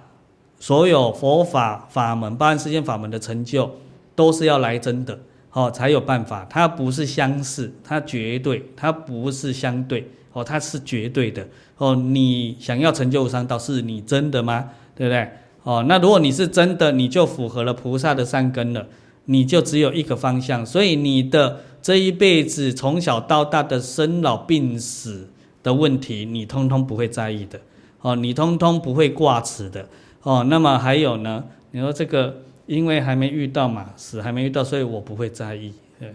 所有佛法法门、八万四千法门的成就，都是要来真的。哦，才有办法。它不是相似，它绝对，它不是相对。哦，它是绝对的。哦，你想要成就无上道，是你真的吗？对不对？哦，那如果你是真的，你就符合了菩萨的善根了。你就只有一个方向，所以你的这一辈子从小到大的生老病死的问题，你通通不会在意的。哦，你通通不会挂齿的。哦，那么还有呢？你说这个。因为还没遇到嘛，死还没遇到，所以我不会在意。对，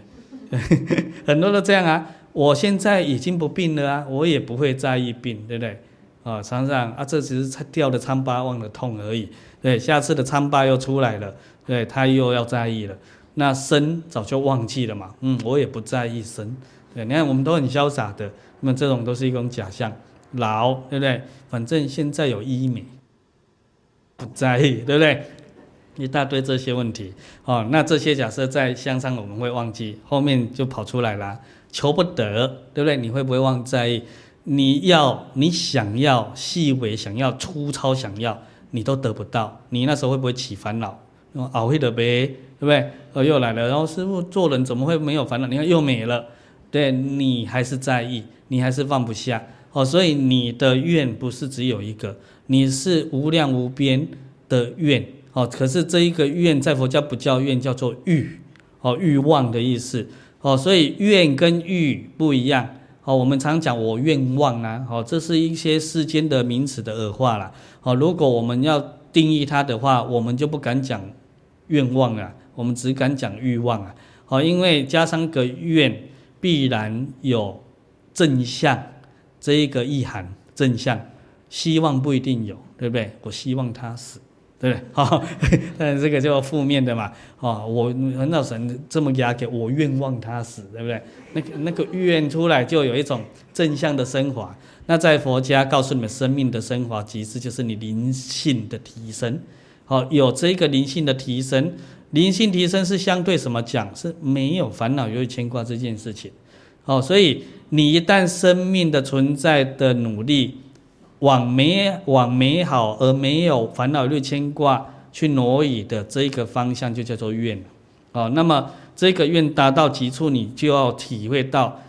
[laughs] 很多都这样啊。我现在已经不病了啊，我也不会在意病，对不对？啊，常常啊，这只是掉的疮疤忘了痛而已。对，下次的疮疤又出来了，对，他又要在意了。那生早就忘记了嘛，嗯，我也不在意生。对，你看我们都很潇洒的，那么这种都是一种假象。老，对不对？反正现在有医美，不在意，对不对？一大堆这些问题，哦，那这些假设在向上我们会忘记，后面就跑出来了，求不得，对不对？你会不会忘在意？你要，你想要细微，想要粗糙，想要，你都得不到，你那时候会不会起烦恼？熬会的呗，对不对？哦，又来了，然后师傅做人怎么会没有烦恼？你看又没了，对，你还是在意，你还是放不下，哦，所以你的愿不是只有一个，你是无量无边的愿。哦，可是这一个愿在佛教不叫愿，叫做欲，哦，欲望的意思，哦，所以愿跟欲不一样，哦，我们常讲我愿望啊，哦，这是一些世间的名词的恶化啦，哦，如果我们要定义它的话，我们就不敢讲愿望啊，我们只敢讲欲望啊，哦，因为加上个愿，必然有正向这一个意涵，正向，希望不一定有，对不对？我希望他死。对不对？[laughs] 哈，[laughs] 但这个叫负面的嘛。哦，我很老神这么压给我愿望他死，对不对？那个那个愿出来就有一种正向的升华。那在佛家告诉你们，生命的升华其实就是你灵性的提升。好，有这个灵性的提升，灵性提升是相对什么讲？是没有烦恼、忧郁、牵挂这件事情。好，所以你一旦生命的存在的努力。往美往美好而没有烦恼、虑牵挂去挪移的这一个方向，就叫做愿。哦，那么这个愿达到极处，你就要体会到，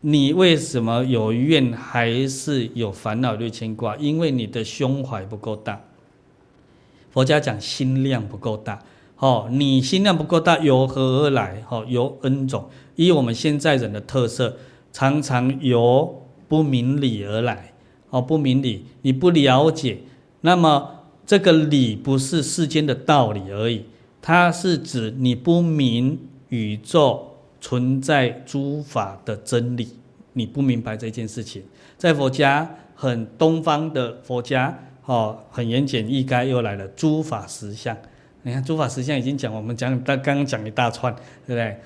你为什么有愿还是有烦恼、虑牵挂？因为你的胸怀不够大。佛家讲心量不够大。哦，你心量不够大，由何而来？哦，由 N 种，以我们现在人的特色，常常由不明理而来。哦，不明理，你不了解，那么这个理不是世间的道理而已，它是指你不明宇宙存在诸法的真理，你不明白这件事情。在佛家，很东方的佛家，哦，很言简意赅，又来了诸法实相。你看诸法实相已经讲，我们讲刚刚讲一大串，对不对？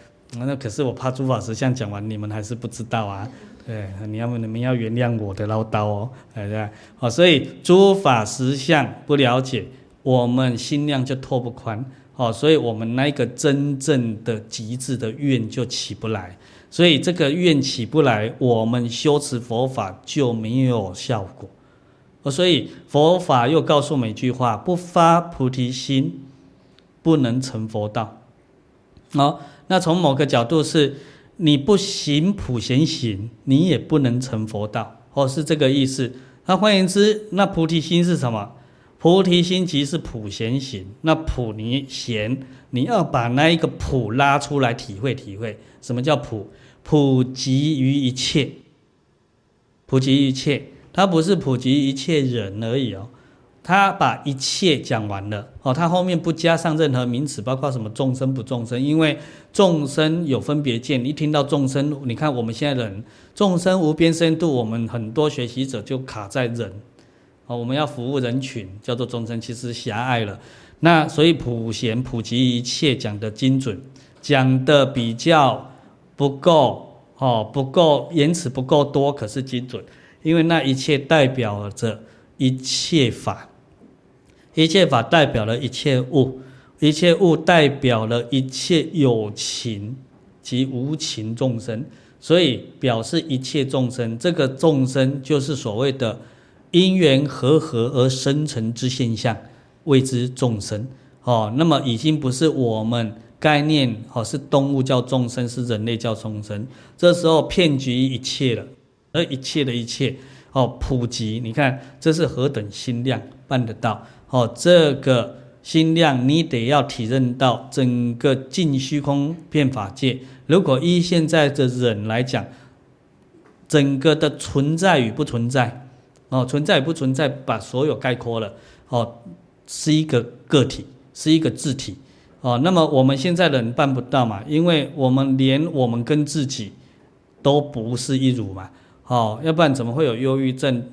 那可是我怕诸法实相讲完，你们还是不知道啊。对，你要你们要原谅我的唠叨哦，对不对？好，所以诸法实相不了解，我们心量就拓不宽，好，所以我们那个真正的极致的愿就起不来，所以这个愿起不来，我们修持佛法就没有效果。所以佛法又告诉我们一句话：不发菩提心，不能成佛道。好，那从某个角度是。你不行普贤行，你也不能成佛道。哦，是这个意思。那换言之，那菩提心是什么？菩提心即是普贤行。那普你贤，你要把那一个普拉出来体会体会。什么叫普？普及于一切，普及一切，它不是普及一切人而已哦。他把一切讲完了哦，他后面不加上任何名词，包括什么众生不众生，因为众生有分别见。一听到众生，你看我们现在人，众生无边深度，我们很多学习者就卡在人哦，我们要服务人群，叫做众生，其实狭隘了。那所以普贤普及一切讲得精准，讲得比较不够哦，不够言辞不够多，可是精准，因为那一切代表着一切法。一切法代表了一切物，一切物代表了一切有情及无情众生，所以表示一切众生。这个众生就是所谓的因缘和合而生成之现象，谓之众生。哦，那么已经不是我们概念哦，是动物叫众生，是人类叫众生。这时候遍及一切了，而一切的一切哦，普及。你看这是何等心量办得到？哦，这个心量你得要体认到整个尽虚空遍法界。如果依现在的人来讲，整个的存在与不存在，哦，存在与不存在，把所有概括了，哦，是一个个体，是一个自体，哦，那么我们现在人办不到嘛，因为我们连我们跟自己都不是一如嘛，哦，要不然怎么会有忧郁症、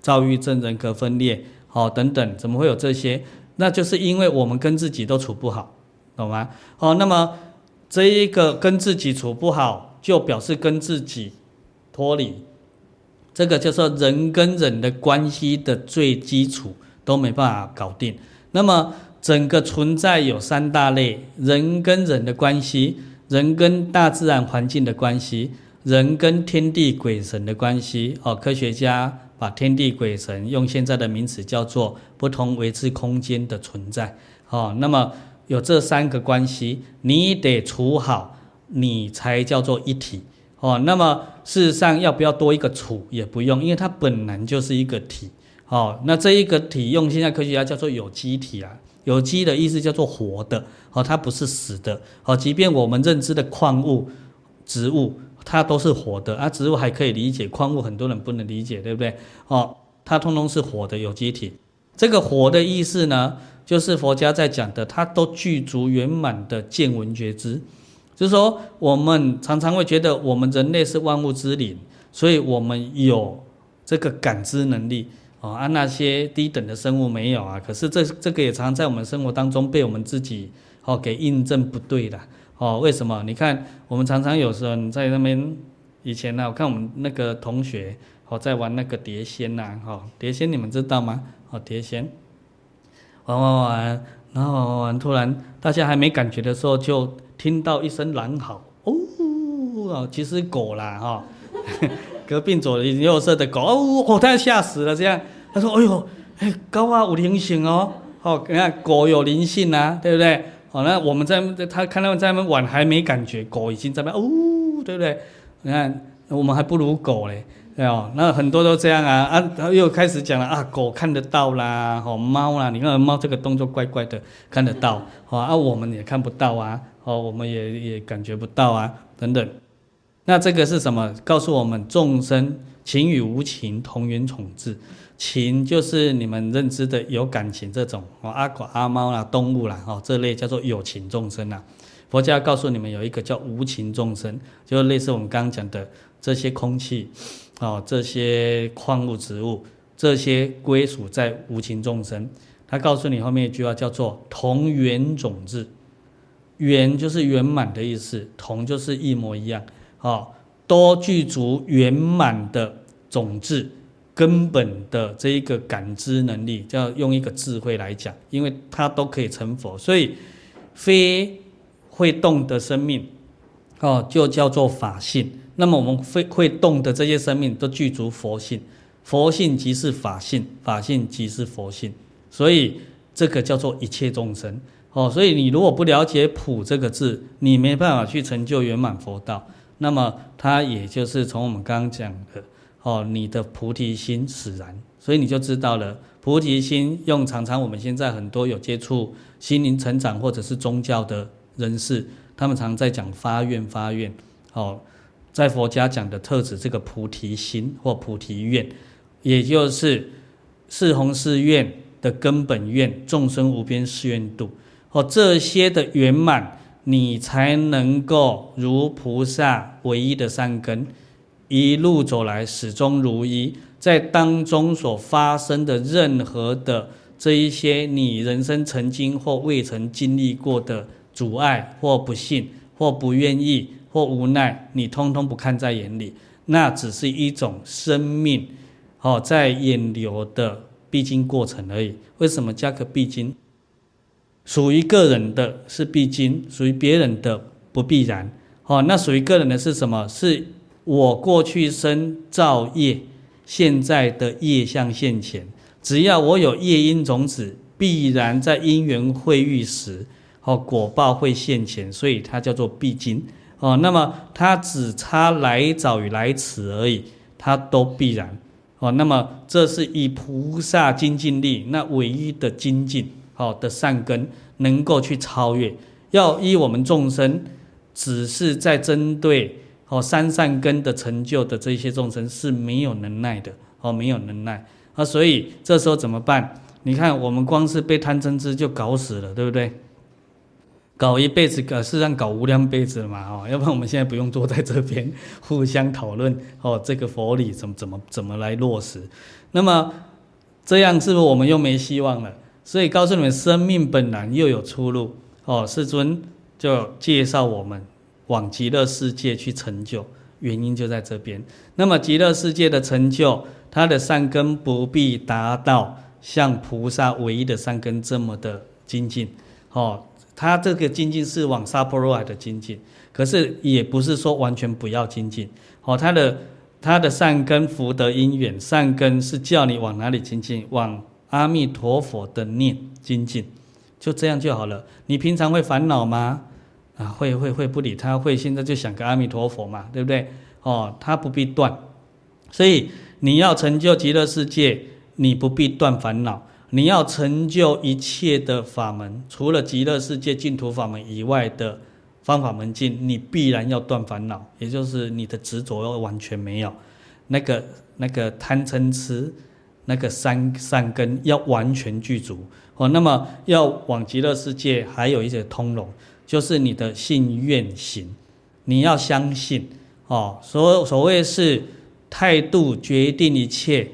躁郁症、人格分裂？好，等等，怎么会有这些？那就是因为我们跟自己都处不好，懂吗？好，那么这一个跟自己处不好，就表示跟自己脱离，这个就是人跟人的关系的最基础都没办法搞定。那么整个存在有三大类：人跟人的关系，人跟大自然环境的关系，人跟天地鬼神的关系。哦，科学家。把天地鬼神用现在的名词叫做不同维次空间的存在，哦，那么有这三个关系，你得处好，你才叫做一体，哦，那么事实上要不要多一个处也不用，因为它本来就是一个体，哦，那这一个体用现在科学家叫做有机体啊，有机的意思叫做活的，哦，它不是死的，哦，即便我们认知的矿物、植物。它都是活的啊，植物还可以理解，矿物很多人不能理解，对不对？哦，它通通是活的有机体。这个活的意思呢，就是佛家在讲的，它都具足圆满的见闻觉知。就是说，我们常常会觉得我们人类是万物之灵，所以我们有这个感知能力啊，啊，那些低等的生物没有啊。可是这这个也常常在我们生活当中被我们自己哦给印证不对的。哦，为什么？你看，我们常常有时候你在那边，以前呢、我看我们那个同学哦，在玩那个碟仙呐，哈，碟仙你们知道吗？哦，碟仙，玩玩玩，然后玩玩玩，突然大家还没感觉的时候，就听到一声狼嚎，哦，其实狗啦，哈，[laughs] 隔壁左邻右舍的狗，哦，哦，他要吓死了，这样，他说，哎呦，哎，狗啊有灵性哦，哦，你看狗有灵性啊，对不对？好，那我们在他看他们在那边玩还没感觉，狗已经在那边呜，对不对？你看我们还不如狗嘞，对哦。那很多都这样啊啊，又开始讲了啊，狗看得到啦，好猫啦，你看猫这个动作怪怪的，看得到，好啊，我们也看不到啊，哦，我们也也感觉不到啊，等等。那这个是什么？告诉我们众生情与无情同源宠至。情就是你们认知的有感情这种哦，阿狗阿猫啦，动物啦，哦，这类叫做有情众生呐。佛家告诉你们有一个叫无情众生，就类似我们刚刚讲的这些空气，哦，这些矿物植物，这些归属在无情众生。他告诉你后面一句话叫做同源种质，源就是圆满的意思，同就是一模一样，哦，多具足圆满的种质。根本的这一个感知能力，叫用一个智慧来讲，因为它都可以成佛，所以非会动的生命，哦，就叫做法性。那么我们会会动的这些生命，都具足佛性，佛性即是法性，法性即是佛性，所以这个叫做一切众生。哦，所以你如果不了解“普”这个字，你没办法去成就圆满佛道。那么它也就是从我们刚刚讲的哦，你的菩提心使然，所以你就知道了菩提心。用常常我们现在很多有接触心灵成长或者是宗教的人士，他们常在讲发愿发愿哦，在佛家讲的特指这个菩提心或菩提愿，也就是四弘誓愿的根本愿，众生无边誓愿度哦，这些的圆满。你才能够如菩萨唯一的善根，一路走来始终如一，在当中所发生的任何的这一些你人生曾经或未曾经历过的阻碍或不幸或不愿意或无奈，你通通不看在眼里，那只是一种生命哦在演流的必经过程而已。为什么加个必经？属于个人的是必经，属于别人的不必然。哦，那属于个人的是什么？是我过去生造业，现在的业相现前。只要我有业因种子，必然在因缘会遇时，哦，果报会现前，所以它叫做必经。哦，那么它只差来早与来迟而已，它都必然。哦，那么这是以菩萨精进力那唯一的精进。好的善根能够去超越，要依我们众生，只是在针对哦三善根的成就的这些众生是没有能耐的哦，没有能耐啊，所以这时候怎么办？你看我们光是被贪嗔痴就搞死了，对不对？搞一辈子，事实上搞无量辈子了嘛哦，要不然我们现在不用坐在这边互相讨论哦，这个佛理怎么怎么怎么来落实？那么这样是不是我们又没希望了？所以告诉你们，生命本来又有出路哦。世尊就介绍我们往极乐世界去成就，原因就在这边。那么极乐世界的成就，它的善根不必达到像菩萨唯一的善根这么的精进哦。它这个精进是往萨婆罗海的精进，可是也不是说完全不要精进哦。它的它的善根福德因缘，善根是叫你往哪里精进？往阿弥陀佛的念精进，就这样就好了。你平常会烦恼吗？会会会不理他，会现在就想个阿弥陀佛嘛，对不对？哦，他不必断。所以你要成就极乐世界，你不必断烦恼。你要成就一切的法门，除了极乐世界净土法门以外的方法门径，你必然要断烦恼，也就是你的执着要完全没有，那个那个贪嗔痴。那个三善根要完全具足哦，那么要往极乐世界，还有一些通融，就是你的信愿行，你要相信哦。所所谓是态度决定一切，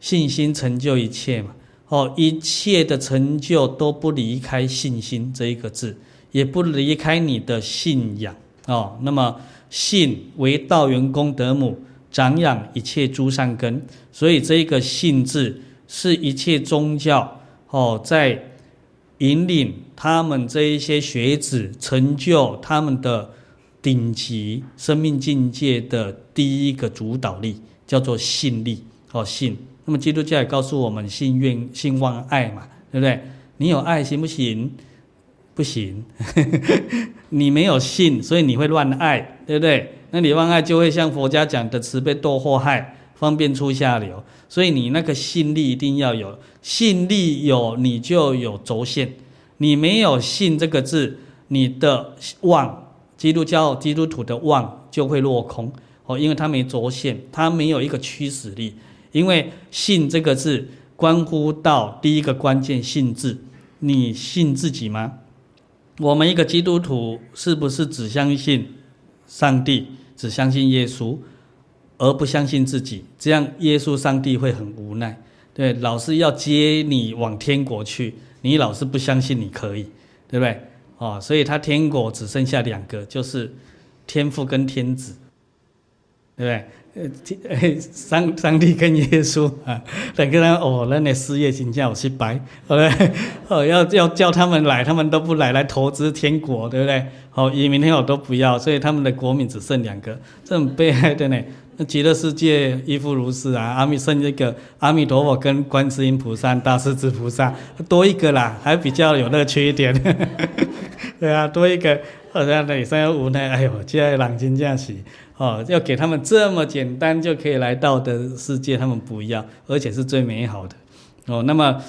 信心成就一切嘛。哦，一切的成就都不离开信心这一个字，也不离开你的信仰哦。那么信为道源功德母。长养一切诸善根，所以这一个信字是一切宗教哦，在引领他们这一些学子成就他们的顶级生命境界的第一个主导力，叫做信力哦，信。那么基督教也告诉我们，信愿、信望、爱嘛，对不对？你有爱行不行？不行，[laughs] 你没有信，所以你会乱爱，对不对？那你妄爱就会像佛家讲的慈悲堕祸害，方便出下流。所以你那个信力一定要有，信力有你就有轴线。你没有信这个字，你的望，基督教基督徒的望就会落空哦，因为他没着线，他没有一个驱使力。因为信这个字关乎到第一个关键信字，你信自己吗？我们一个基督徒是不是只相信上帝？只相信耶稣，而不相信自己，这样耶稣、上帝会很无奈。对，老是要接你往天国去，你老是不相信你可以，对不对？哦，所以他天国只剩下两个，就是天父跟天子，对不对？呃，上上帝跟耶稣啊，两个人哦，那你事业请叫我去拜，对不对？哦，要要叫他们来，他们都不来，来投资天国，对不对？哦，移民天我都不要，所以他们的国民只剩两个，这很悲哀的呢。那极乐世界亦复如是啊，阿弥剩这个阿弥陀佛跟观世音菩萨、大势至菩萨多一个啦，还比较有乐趣一点。[laughs] 对啊，多一个，好像那里三无奈，哎呦，这人真正是。哦，要给他们这么简单就可以来到的世界，他们不要，而且是最美好的。哦，那么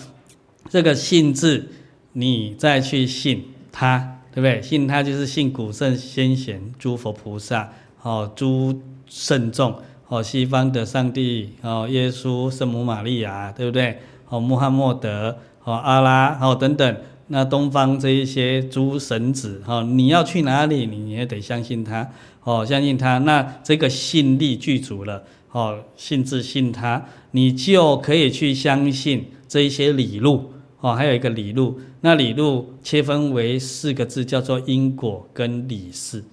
这个信字，你再去信他，对不对？信他就是信古圣先贤、诸佛菩萨、哦，诸慎重，哦，西方的上帝，哦，耶稣、圣母玛利亚，对不对？哦，穆罕默德，哦，阿拉，哦，等等。那东方这一些诸神子，哈，你要去哪里，你也得相信他，哦，相信他，那这个信力具足了，哦，信自信他，你就可以去相信这一些理路，哦，还有一个理路，那理路切分为四个字，叫做因果跟理事，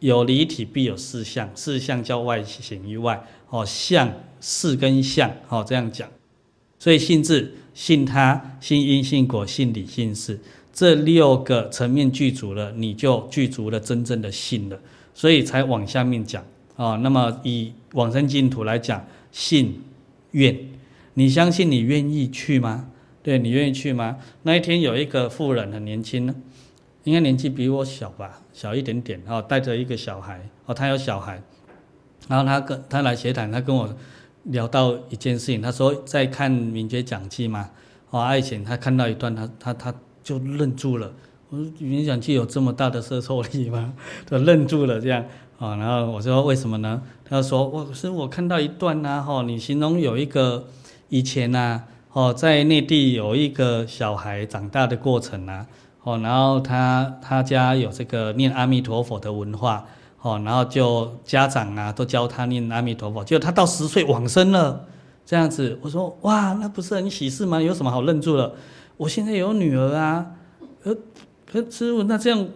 有离体必有四相，四相叫外显于外，哦，相事跟相，哦，这样讲，所以信自。信他，性因，性果，性理，性事，这六个层面具足了，你就具足了真正的性了，所以才往下面讲啊、哦。那么以往生净土来讲，信愿，你相信你愿意去吗？对，你愿意去吗？那一天有一个妇人很年轻呢，应该年纪比我小吧，小一点点哦，带着一个小孩哦，他有小孩，然后他跟他来协谈，他跟我。聊到一件事情，他说在看《名觉讲记》嘛，哦，爱情，他看到一段，他他他就愣住了。我说《名觉讲记》有这么大的摄受力吗？[laughs] 他愣住了这样，啊，然后我说为什么呢？他说我是我看到一段呐，哈，你形容有一个以前呐，哦，在内地有一个小孩长大的过程呐，哦，然后他他家有这个念阿弥陀佛的文化。哦，然后就家长啊都教他念阿弥陀佛，结果他到十岁往生了，这样子，我说哇，那不是很喜事吗？有什么好愣住了？我现在有女儿啊，呃，可师父，那这样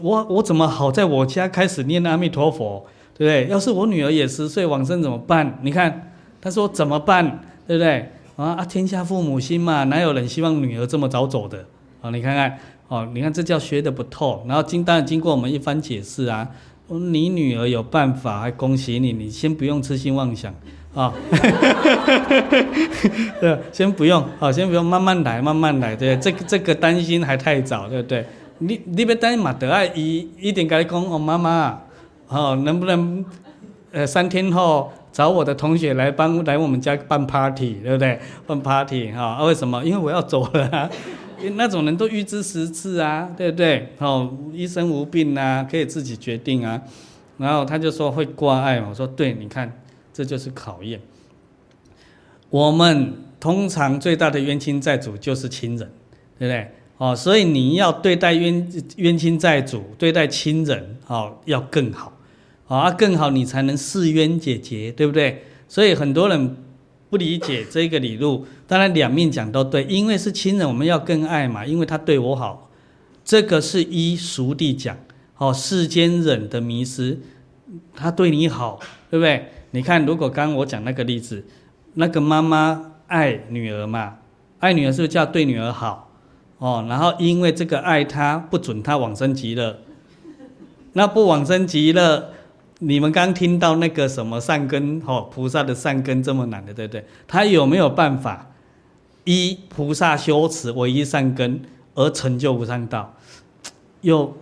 我我怎么好在我家开始念阿弥陀佛，对不对？要是我女儿也十岁往生怎么办？你看他说怎么办，对不对？啊啊，天下父母心嘛，哪有人希望女儿这么早走的？啊，你看看，哦，你看这叫学得不透。然后经当然经过我们一番解释啊。你女儿有办法，还恭喜你。你先不用痴心妄想啊，[laughs] 对，先不用，好，先不用，慢慢来，慢慢来，对，这个这个担心还太早，对不对？你你别担心嘛，得爱一一定跟你讲哦，妈妈，哦，能不能呃三天后找我的同学来帮来我们家办 party，对不对？办 party 哈、为什么？因为我要走了、啊。那种人都预知时至啊，对不对？哦，一生无病啊，可以自己决定啊。然后他就说会挂碍，我说对，你看这就是考验。我们通常最大的冤亲债主就是亲人，对不对？哦，所以你要对待冤冤亲债主，对待亲人，哦，要更好，啊，更好你才能释冤解结，对不对？所以很多人。不理解这个理路，当然两面讲都对，因为是亲人，我们要更爱嘛，因为他对我好，这个是依俗地讲，哦，世间人的迷失，他对你好，对不对？你看，如果刚刚我讲那个例子，那个妈妈爱女儿嘛，爱女儿是不是叫对女儿好？哦，然后因为这个爱她，不准她往生极乐，那不往生极乐。你们刚听到那个什么善根哦，菩萨的善根这么难的，对不对？他有没有办法依菩萨修持唯一善根而成就无上道？又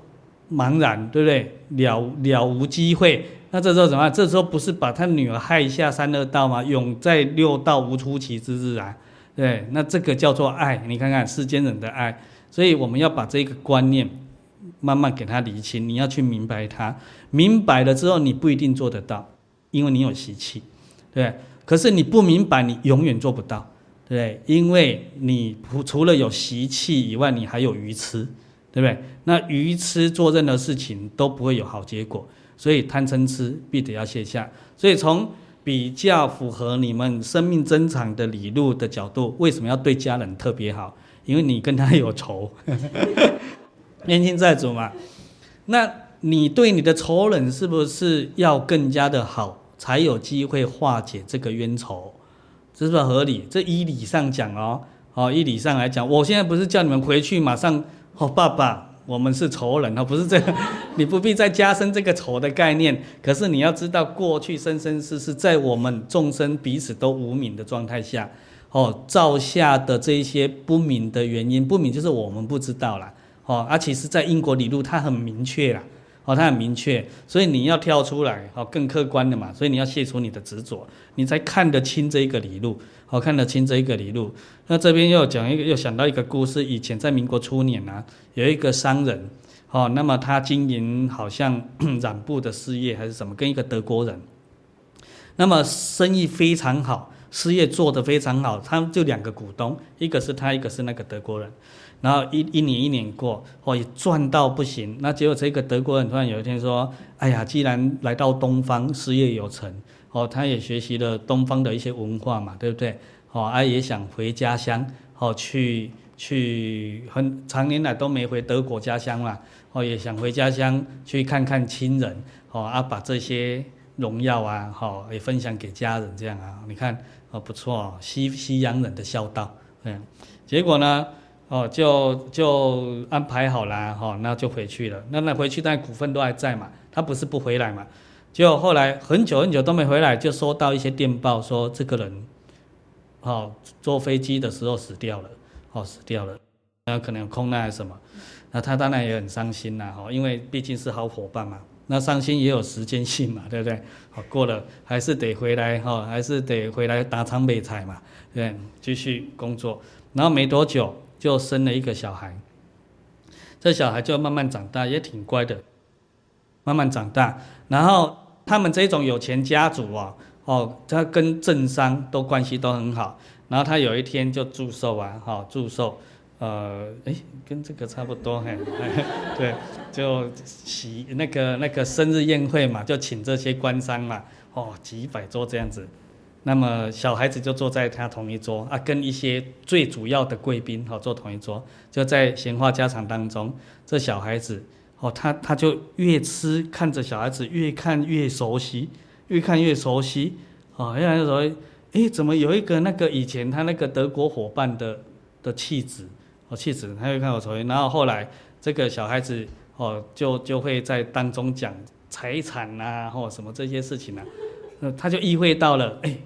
茫然，对不对？了了无机会。那这时候怎么办？这时候不是把他女儿害下三恶道吗？永在六道无出期之日啊！对，那这个叫做爱。你看看世间人的爱，所以我们要把这个观念。慢慢给他理清，你要去明白他，明白了之后，你不一定做得到，因为你有习气，对。可是你不明白，你永远做不到，对，因为你除了有习气以外，你还有愚痴，对不对？那愚痴做任何事情都不会有好结果，所以贪嗔痴必得要卸下。所以从比较符合你们生命增长的理路的角度，为什么要对家人特别好？因为你跟他有仇。[laughs] 冤亲债主嘛，那你对你的仇人是不是要更加的好，才有机会化解这个冤仇？这是不是合理？这依理上讲哦，哦，依理上来讲，我现在不是叫你们回去马上哦，爸爸，我们是仇人哦，不是这个，[laughs] 你不必再加深这个仇的概念。可是你要知道，过去生生世世在我们众生彼此都无明的状态下，哦，造下的这一些不明的原因，不明就是我们不知道啦。哦，而其实，在英国理路，它很明确啦。哦，他很明确，所以你要跳出来，哦，更客观的嘛，所以你要卸除你的执着，你才看得清这一个理路，好，看得清这一个理路。那这边又讲一个，又想到一个故事，以前在民国初年啊，有一个商人，哦，那么他经营好像 [coughs] 染布的事业还是什么，跟一个德国人，那么生意非常好。事业做得非常好，他就两个股东，一个是他，一个是那个德国人。然后一一年一年过，哦，也赚到不行。那结果这个德国人突然有一天说：“哎呀，既然来到东方，事业有成，哦，他也学习了东方的一些文化嘛，对不对？哦，啊，也想回家乡，哦，去去很长年来都没回德国家乡嘛，哦，也想回家乡去看看亲人，哦，啊，把这些荣耀啊，好，也分享给家人，这样啊，你看。”哦，不错哦，西西洋人的孝道，嗯，结果呢，哦，就就安排好了，哈，那就回去了。那那回去，但股份都还在嘛，他不是不回来嘛。结果后来很久很久都没回来，就收到一些电报说这个人，哦，坐飞机的时候死掉了，哦，死掉了，那可能空难什么，那他当然也很伤心呐，哈，因为毕竟是好伙伴嘛。那伤心也有时间性嘛，对不对？好，过了还是得回来哈，还是得回来打场美彩嘛，对，继续工作。然后没多久就生了一个小孩，这小孩就慢慢长大，也挺乖的，慢慢长大。然后他们这种有钱家族啊，哦，他跟政商都关系都很好。然后他有一天就祝寿啊，哈，祝寿。呃，诶，跟这个差不多，嘿，[laughs] 对，就喜那个那个生日宴会嘛，就请这些官商嘛，哦，几百桌这样子，那么小孩子就坐在他同一桌啊，跟一些最主要的贵宾哦坐同一桌，就在闲话家常当中，这小孩子哦，他他就越吃看着小孩子越看越熟悉，越看越熟悉，哦，越来越熟悉，诶，怎么有一个那个以前他那个德国伙伴的的气质？哦气死，他就看我抽烟，然后后来这个小孩子哦，就就会在当中讲财产啊，或什么这些事情啊，他就意会到了，哎，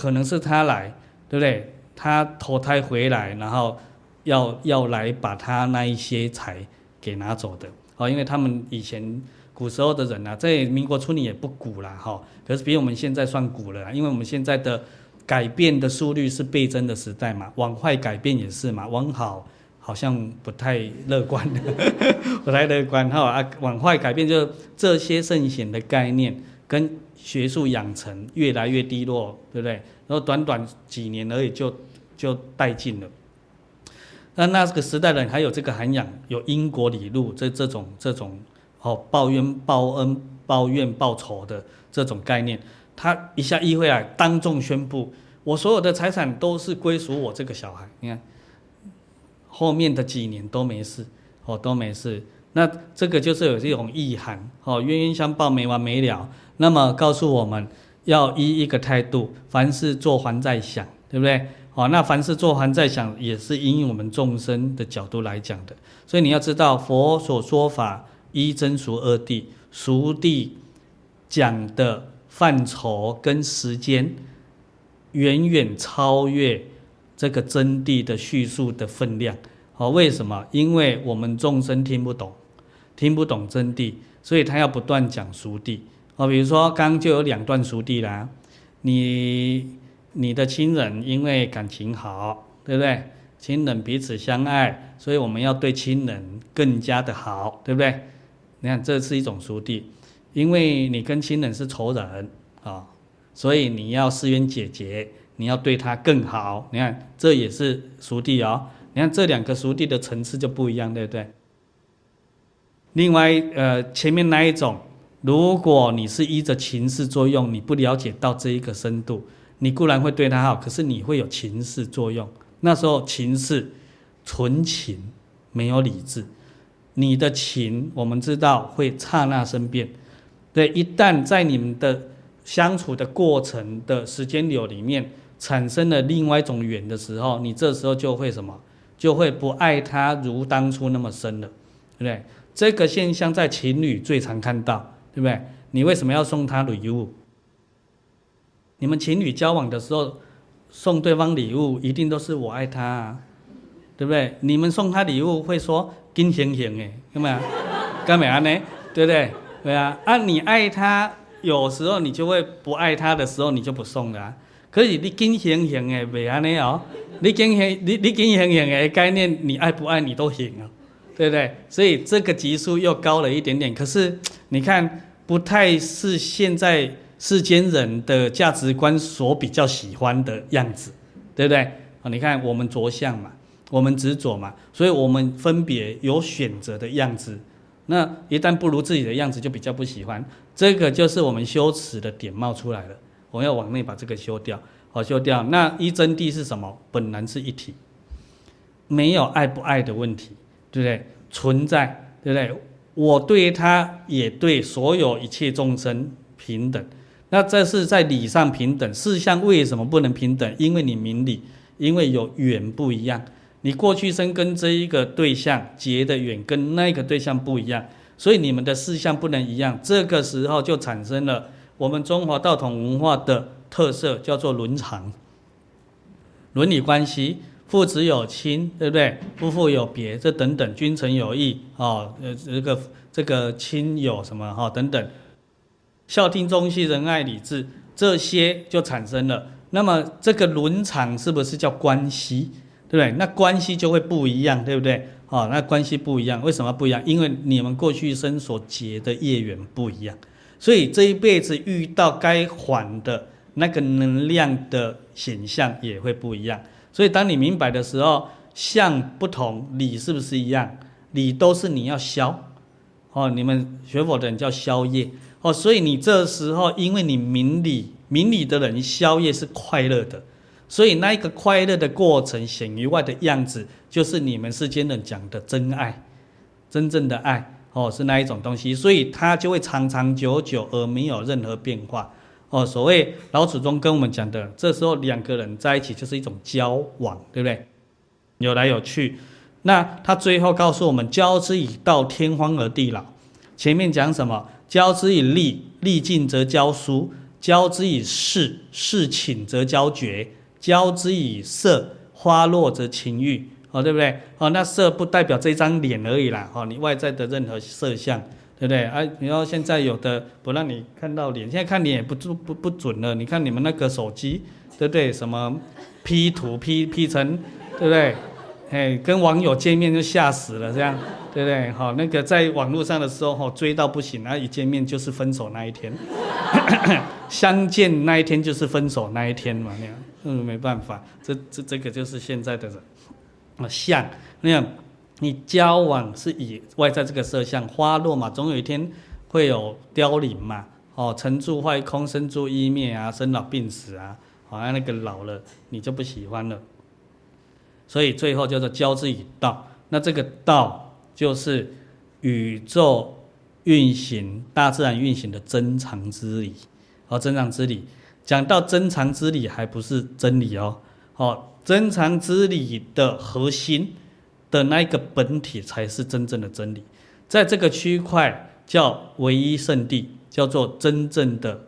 可能是他来，对不对？他投胎回来，然后要要来把他那一些财给拿走的，哦，因为他们以前古时候的人啊，在民国初年也不古了哈，可是比我们现在算古了，因为我们现在的改变的速率是倍增的时代嘛，往坏改变也是嘛，往好。好像不太乐观，[laughs] 不太乐观哈啊！往坏改变，就这些圣贤的概念跟学术养成越来越低落，对不对？然后短短几年而已就就殆尽了。那那个时代的人还有这个涵养，有因果理路这这种这种哦报冤报恩报怨报仇的这种概念，他一下一回来当众宣布，我所有的财产都是归属我这个小孩，你看。后面的几年都没事，哦，都没事。那这个就是有这种意涵，哦，冤冤相报没完没了。那么告诉我们要依一个态度，凡事做还在想，对不对？哦，那凡事做还在想，也是因我们众生的角度来讲的。所以你要知道，佛所说法依真俗二谛，俗谛讲的范畴跟时间远远超越。这个真谛的叙述的分量，哦，为什么？因为我们众生听不懂，听不懂真谛，所以他要不断讲俗谛。哦，比如说刚就有两段熟地啦，你你的亲人因为感情好，对不对？亲人彼此相爱，所以我们要对亲人更加的好，对不对？你看，这是一种熟地，因为你跟亲人是仇人啊，所以你要施冤解结。你要对他更好，你看这也是熟地哦。你看这两个熟地的层次就不一样，对不对？另外，呃，前面那一种，如果你是依着情势作用，你不了解到这一个深度，你固然会对他好，可是你会有情势作用。那时候情势纯情，没有理智。你的情，我们知道会刹那生变。对，一旦在你们的相处的过程的时间流里面。产生了另外一种缘的时候，你这时候就会什么？就会不爱他如当初那么深了，对不对？这个现象在情侣最常看到，对不对？你为什么要送他礼物？你们情侣交往的时候，送对方礼物一定都是我爱他啊，对不对？你们送他礼物会说金星星诶，干嘛？[laughs] 干嘛呢？对不对？对啊，啊，你爱他，有时候你就会不爱他的时候，你就不送了啊。可是你金行行的袂安尼哦，你金行你你金行行的概念，你爱不爱你都行啊，对不对？所以这个级数又高了一点点。可是 [tsk] 你看，不太是现在世间人的价值观所比较喜欢的样子，对不对？啊，你看我们着相嘛，我们执着嘛，所以我们分别有选择的样子。那一旦不如自己的样子，就比较不喜欢。这个就是我们修持的点冒出来了。我们要往内把这个修掉，好修掉。那一真谛是什么？本来是一体，没有爱不爱的问题，对不对？存在，对不对？我对他，也对所有一切众生平等。那这是在理上平等，事相为什么不能平等？因为你明理，因为有缘不一样。你过去生跟这一个对象结的缘跟那个对象不一样，所以你们的事相不能一样。这个时候就产生了。我们中华道统文化的特色叫做伦常，伦理关系，父子有亲，对不对？夫妇有别，这等等，君臣有义，哦，呃，这个这个亲友什么哈、哦、等等，孝悌忠信仁爱礼智，这些就产生了。那么这个伦常是不是叫关系？对不对？那关系就会不一样，对不对？哦，那关系不一样，为什么不一样？因为你们过去生所结的业缘不一样。所以这一辈子遇到该还的那个能量的显象也会不一样。所以当你明白的时候，相不同，理是不是一样？理都是你要消，哦，你们学佛的人叫消业，哦，所以你这时候因为你明理，明理的人消业是快乐的，所以那一个快乐的过程显于外的样子，就是你们世间人讲的真爱，真正的爱。哦，是那一种东西，所以它就会长长久久而没有任何变化。哦，所谓老祖宗跟我们讲的，这时候两个人在一起就是一种交往，对不对？有来有去。那他最后告诉我们：交之以道，天荒而地老。前面讲什么？交之以利，利尽则交疏；交之以事，事顷则交绝；交之以色，花落则情欲。哦，对不对？哦，那色不代表这张脸而已啦。哦，你外在的任何色相，对不对？哎、啊，然后现在有的不让你看到脸，现在看脸也不不不不准了。你看你们那个手机，对不对？什么 P 图 P P 成，对不对？哎，跟网友见面就吓死了，这样，对不对？好、那个在网络上的时候，哦，追到不行，然后一见面就是分手那一天，[coughs] 相见那一天就是分手那一天嘛，那样，嗯，没办法，这这这个就是现在的人。相那样，你交往是以外在这个色相花落嘛，总有一天会有凋零嘛。哦，成住坏空，生住异灭啊，生老病死啊，好像那个老了你就不喜欢了。所以最后叫做交之以道，那这个道就是宇宙运行、大自然运行的真常之理。哦，真常之理，讲到真常之理，还不是真理哦。哦。真常之理的核心的那一个本体才是真正的真理，在这个区块叫唯一圣谛，叫做真正的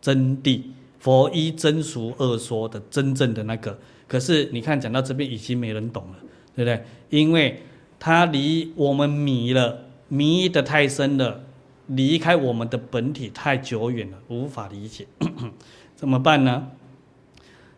真谛。佛一真俗二说的真正的那个，可是你看讲到这边已经没人懂了，对不对？因为它离我们迷了，迷得太深了，离开我们的本体太久远了，无法理解，[clears throat] 怎么办呢？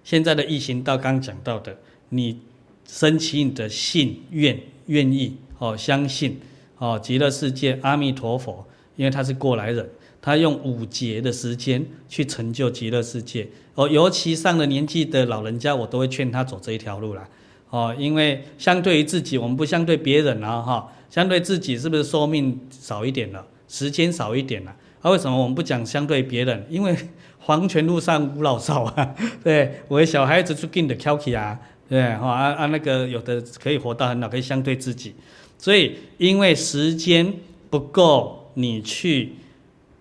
现在的易行道刚讲到的，你升起你的信愿愿意哦，相信哦，极乐世界阿弥陀佛，因为他是过来人，他用五劫的时间去成就极乐世界哦。尤其上了年纪的老人家，我都会劝他走这一条路啦哦，因为相对于自己，我们不相对别人啊哈，相对自己是不是寿命少一点了，时间少一点了？啊，为什么我们不讲相对别人？因为黄泉路上无老少啊，对，我的小孩子出紧的挑起啊，对，哈啊啊那个有的可以活到很老，可以相对自己，所以因为时间不够，你去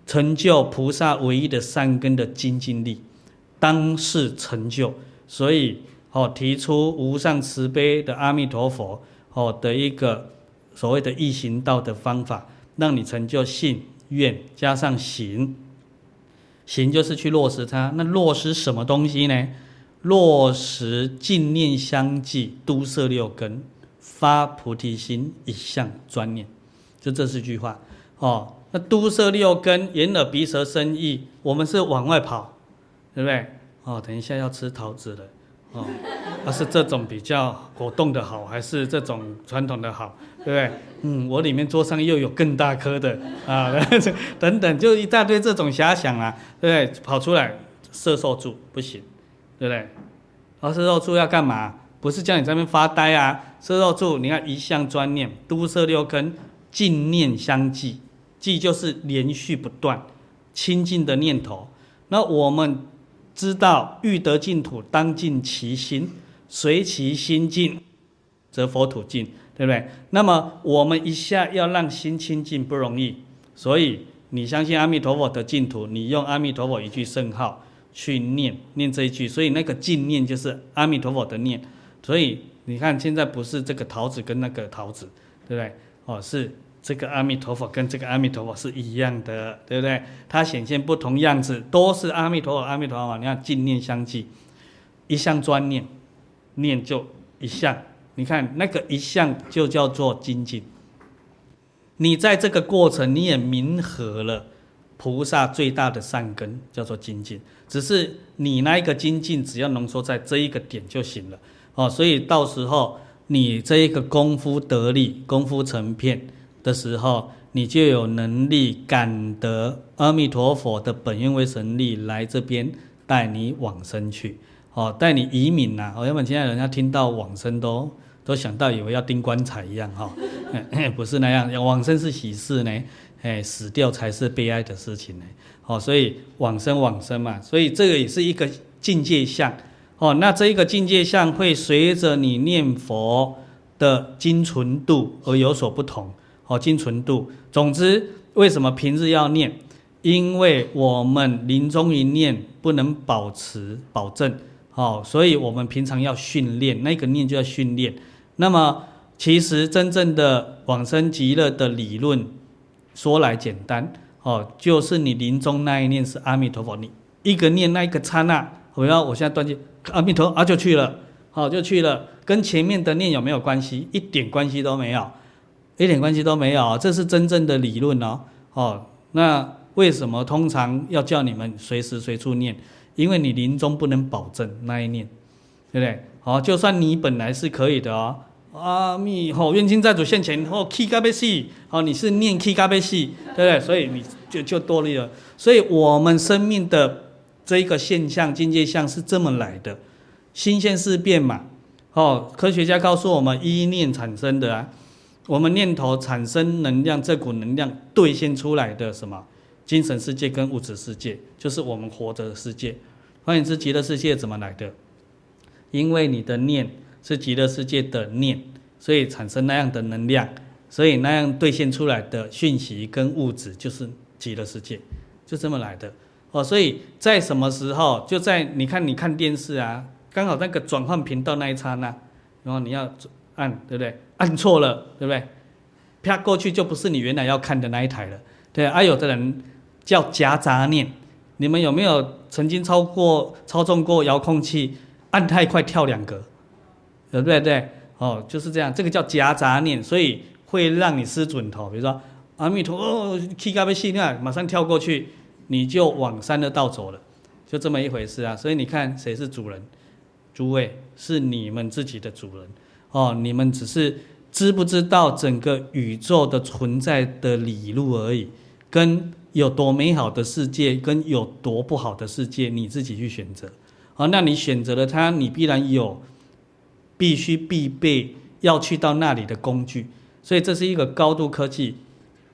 成就菩萨唯一的善根的精进力，当是成就，所以哦提出无上慈悲的阿弥陀佛哦的一个所谓的易行道的方法，让你成就信愿加上行。行就是去落实它，那落实什么东西呢？落实净念相继，都摄六根，发菩提心，一向专念，就这四句话哦。那都摄六根，眼耳鼻舌身意，我们是往外跑，对不对？哦，等一下要吃桃子了，哦，是这种比较果冻的好，还是这种传统的好，对不对？嗯，我里面桌上又有更大颗的啊，[laughs] 等等，就一大堆这种遐想啊，对不对？跑出来摄受住不行，对不对？而、啊、摄受住要干嘛？不是叫你在那边发呆啊，摄受住，你看一向专念，都摄六根，净念相继。即就是连续不断清净的念头。那我们知道，欲得净土，当净其心，随其心净，则佛土净，对不对？那么我们一下要让心清净不容易，所以你相信阿弥陀佛的净土，你用阿弥陀佛一句圣号去念念这一句，所以那个净念就是阿弥陀佛的念。所以你看，现在不是这个桃子跟那个桃子，对不对？哦，是。这个阿弥陀佛跟这个阿弥陀佛是一样的，对不对？它显现不同样子，都是阿弥陀佛，阿弥陀佛。你看净念相继，一向专念，念就一向。你看那个一向就叫做精进。你在这个过程，你也明合了菩萨最大的善根，叫做精进。只是你那一个精进，只要浓缩在这一个点就行了哦。所以到时候你这一个功夫得力，功夫成片。的时候，你就有能力感得阿弥陀佛的本愿威神力来这边带你往生去，哦，带你移民呐。哦，要不然现在人家听到往生都都想到以为要钉棺材一样哈，[laughs] 不是那样，往生是喜事呢，哎，死掉才是悲哀的事情呢。哦，所以往生往生嘛，所以这个也是一个境界相。哦，那这一个境界相会随着你念佛的精纯度而有所不同。哦，精纯度。总之，为什么平日要念？因为我们临终一念不能保持保证，哦，所以我们平常要训练那个念就要训练。那么，其实真正的往生极乐的理论，说来简单，哦，就是你临终那一念是阿弥陀佛，你一个念那一个刹那，我要我现在断气，阿弥陀啊就去了，好就去了，跟前面的念有没有关系？一点关系都没有。一点关系都没有，这是真正的理论哦。哦，那为什么通常要叫你们随时随处念？因为你临终不能保证那一念，对不对？好，就算你本来是可以的哦。阿弥吼，冤亲在主现前，吼，气嘎贝西，哦，你是念 k 嘎贝西，对不对？所以你就就多虑了。所以我们生命的这一个现象境界相是这么来的，心现事变嘛。哦，科学家告诉我们，一念产生的啊。我们念头产生能量，这股能量兑现出来的什么？精神世界跟物质世界，就是我们活着的世界。换言之，极乐世界怎么来的？因为你的念是极乐世界的念，所以产生那样的能量，所以那样兑现出来的讯息跟物质就是极乐世界，就这么来的。哦，所以在什么时候？就在你看，你看电视啊，刚好那个转换频道那一刹那，然后你要。按对不对？按错了，对不对？啪过去就不是你原来要看的那一台了。对，而、啊、有的人叫夹杂念，你们有没有曾经操过操纵过遥控器？按太快跳两格，对不对？哦，就是这样。这个叫夹杂念，所以会让你失准头。比如说阿弥陀佛，气咖啡细念，马上跳过去，你就往三的道走了，就这么一回事啊。所以你看谁是主人？诸位是你们自己的主人。哦，你们只是知不知道整个宇宙的存在的理路而已，跟有多美好的世界，跟有多不好的世界，你自己去选择。好，那你选择了它，你必然有必须必备要去到那里的工具。所以这是一个高度科技。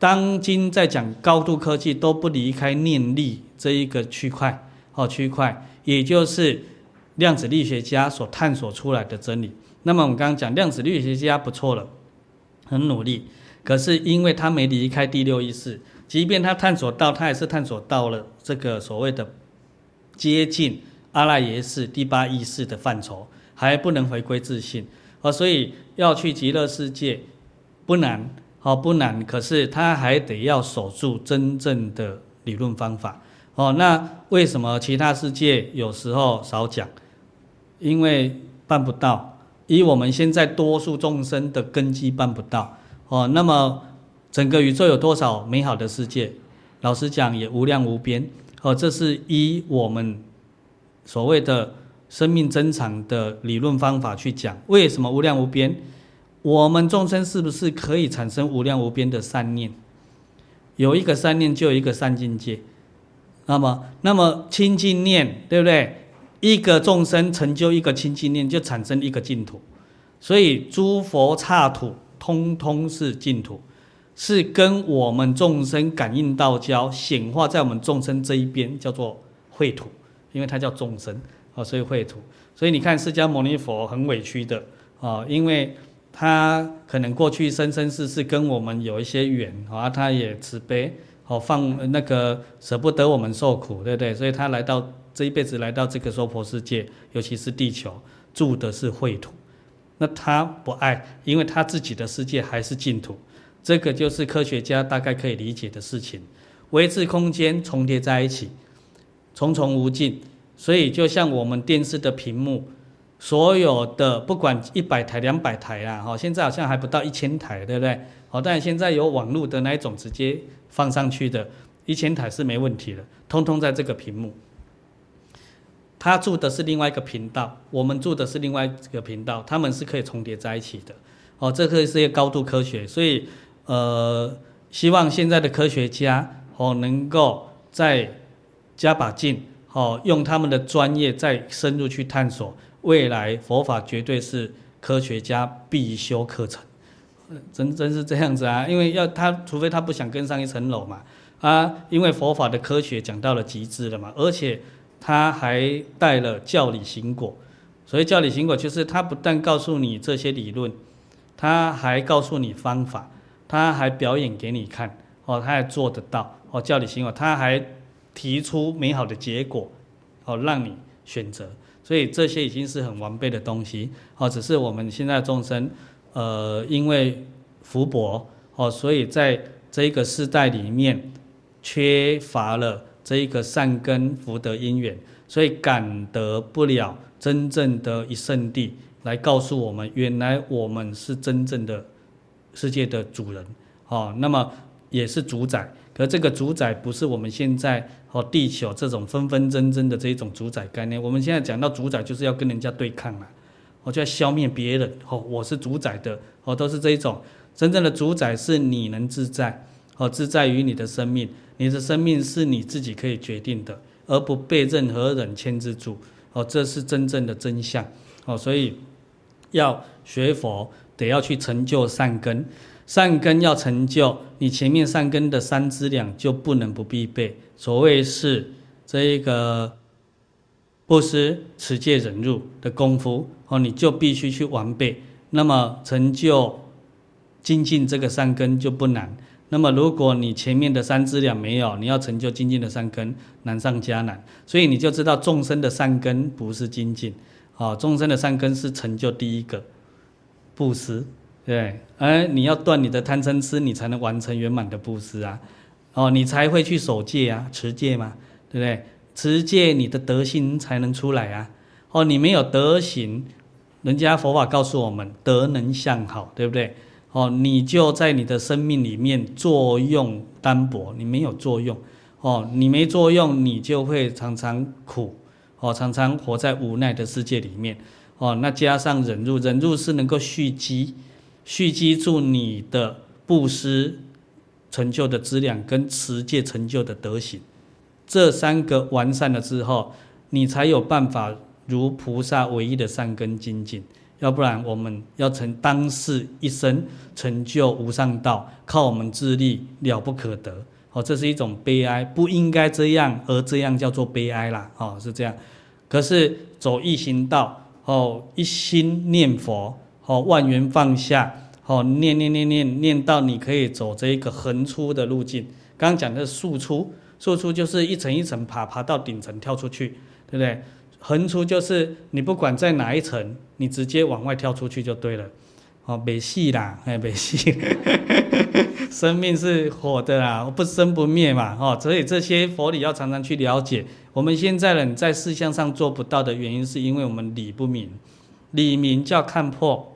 当今在讲高度科技，都不离开念力这一个区块。哦，区块，也就是量子力学家所探索出来的真理。那么我们刚刚讲量子力学家不错了，很努力，可是因为他没离开第六意识，即便他探索到，他也是探索到了这个所谓的接近阿赖耶识第八意识的范畴，还不能回归自信，哦，所以要去极乐世界不难，哦不难，可是他还得要守住真正的理论方法，哦，那为什么其他世界有时候少讲？因为办不到。以我们现在多数众生的根基办不到哦，那么整个宇宙有多少美好的世界？老实讲，也无量无边。哦，这是依我们所谓的生命增长的理论方法去讲。为什么无量无边？我们众生是不是可以产生无量无边的善念？有一个善念，就有一个善境界。那么，那么清净念，对不对？一个众生成就一个清净念，就产生一个净土。所以，诸佛刹土通通是净土，是跟我们众生感应道交，显化在我们众生这一边，叫做秽土，因为它叫众生哦，所以秽土。所以你看，释迦牟尼佛很委屈的啊，因为他可能过去生生世世跟我们有一些缘啊，他也慈悲，好放那个舍不得我们受苦，对不对？所以他来到。这一辈子来到这个娑婆世界，尤其是地球，住的是秽土，那他不爱，因为他自己的世界还是净土。这个就是科学家大概可以理解的事情。维持空间重叠在一起，重重无尽，所以就像我们电视的屏幕，所有的不管一百台、两百台啊，哈，现在好像还不到一千台，对不对？好，但现在有网络的那一种直接放上去的，一千台是没问题的，通通在这个屏幕。他住的是另外一个频道，我们住的是另外一个频道，他们是可以重叠在一起的。哦，这个是一个高度科学，所以呃，希望现在的科学家哦能够再加把劲，哦，用他们的专业再深入去探索未来佛法，绝对是科学家必修课程。真真是这样子啊，因为要他，除非他不想跟上一层楼嘛，啊，因为佛法的科学讲到了极致了嘛，而且。他还带了教理行果，所以教理行果就是他不但告诉你这些理论，他还告诉你方法，他还表演给你看，哦，他还做得到，哦，教理行果，他还提出美好的结果，哦，让你选择，所以这些已经是很完备的东西，哦，只是我们现在众生，呃，因为福薄，哦，所以在这个世代里面缺乏了。这一个善根福德因缘，所以感得不了真正的一圣地，来告诉我们，原来我们是真正的世界的主人，哦，那么也是主宰。可这个主宰不是我们现在哦地球这种分分争争的这种主宰概念。我们现在讲到主宰，就是要跟人家对抗了，我就要消灭别人。哦，我是主宰的，哦，都是这一种。真正的主宰是你能自在，哦，自在于你的生命。你的生命是你自己可以决定的，而不被任何人牵制住。哦，这是真正的真相。哦，所以要学佛，得要去成就善根。善根要成就，你前面善根的三资粮就不能不必备。所谓是这一个布施、持戒、忍辱的功夫，哦，你就必须去完备。那么成就精进这个善根就不难。那么，如果你前面的三资粮没有，你要成就精进的善根，难上加难。所以你就知道众生的善根不是精进，啊，众生的善根是成就第一个布施，对，而你要断你的贪嗔痴，你才能完成圆满的布施啊，哦，你才会去守戒啊，持戒嘛，对不对？持戒你的德行才能出来啊，哦，你没有德行，人家佛法告诉我们，德能向好，对不对？哦，你就在你的生命里面作用单薄，你没有作用，哦，你没作用，你就会常常苦，哦，常常活在无奈的世界里面，哦，那加上忍辱，忍辱是能够蓄积，蓄积住你的布施成就的资粮跟持戒成就的德行，这三个完善了之后，你才有办法如菩萨唯一的善根精进。要不然我们要成当世一生成就无上道，靠我们自力了不可得。哦，这是一种悲哀，不应该这样，而这样叫做悲哀啦。哦，是这样。可是走易行道，哦，一心念佛，哦，万缘放下，哦，念念念念念到你可以走这一个横出的路径。刚刚讲的是竖出，竖出就是一层一层爬，爬到顶层跳出去，对不对？横出就是你不管在哪一层，你直接往外跳出去就对了。哦，没戏啦，哎，没戏。[laughs] 生命是活的啦，不生不灭嘛。哦，所以这些佛理要常常去了解。我们现在人在事项上做不到的原因，是因为我们理不明。理明叫看破，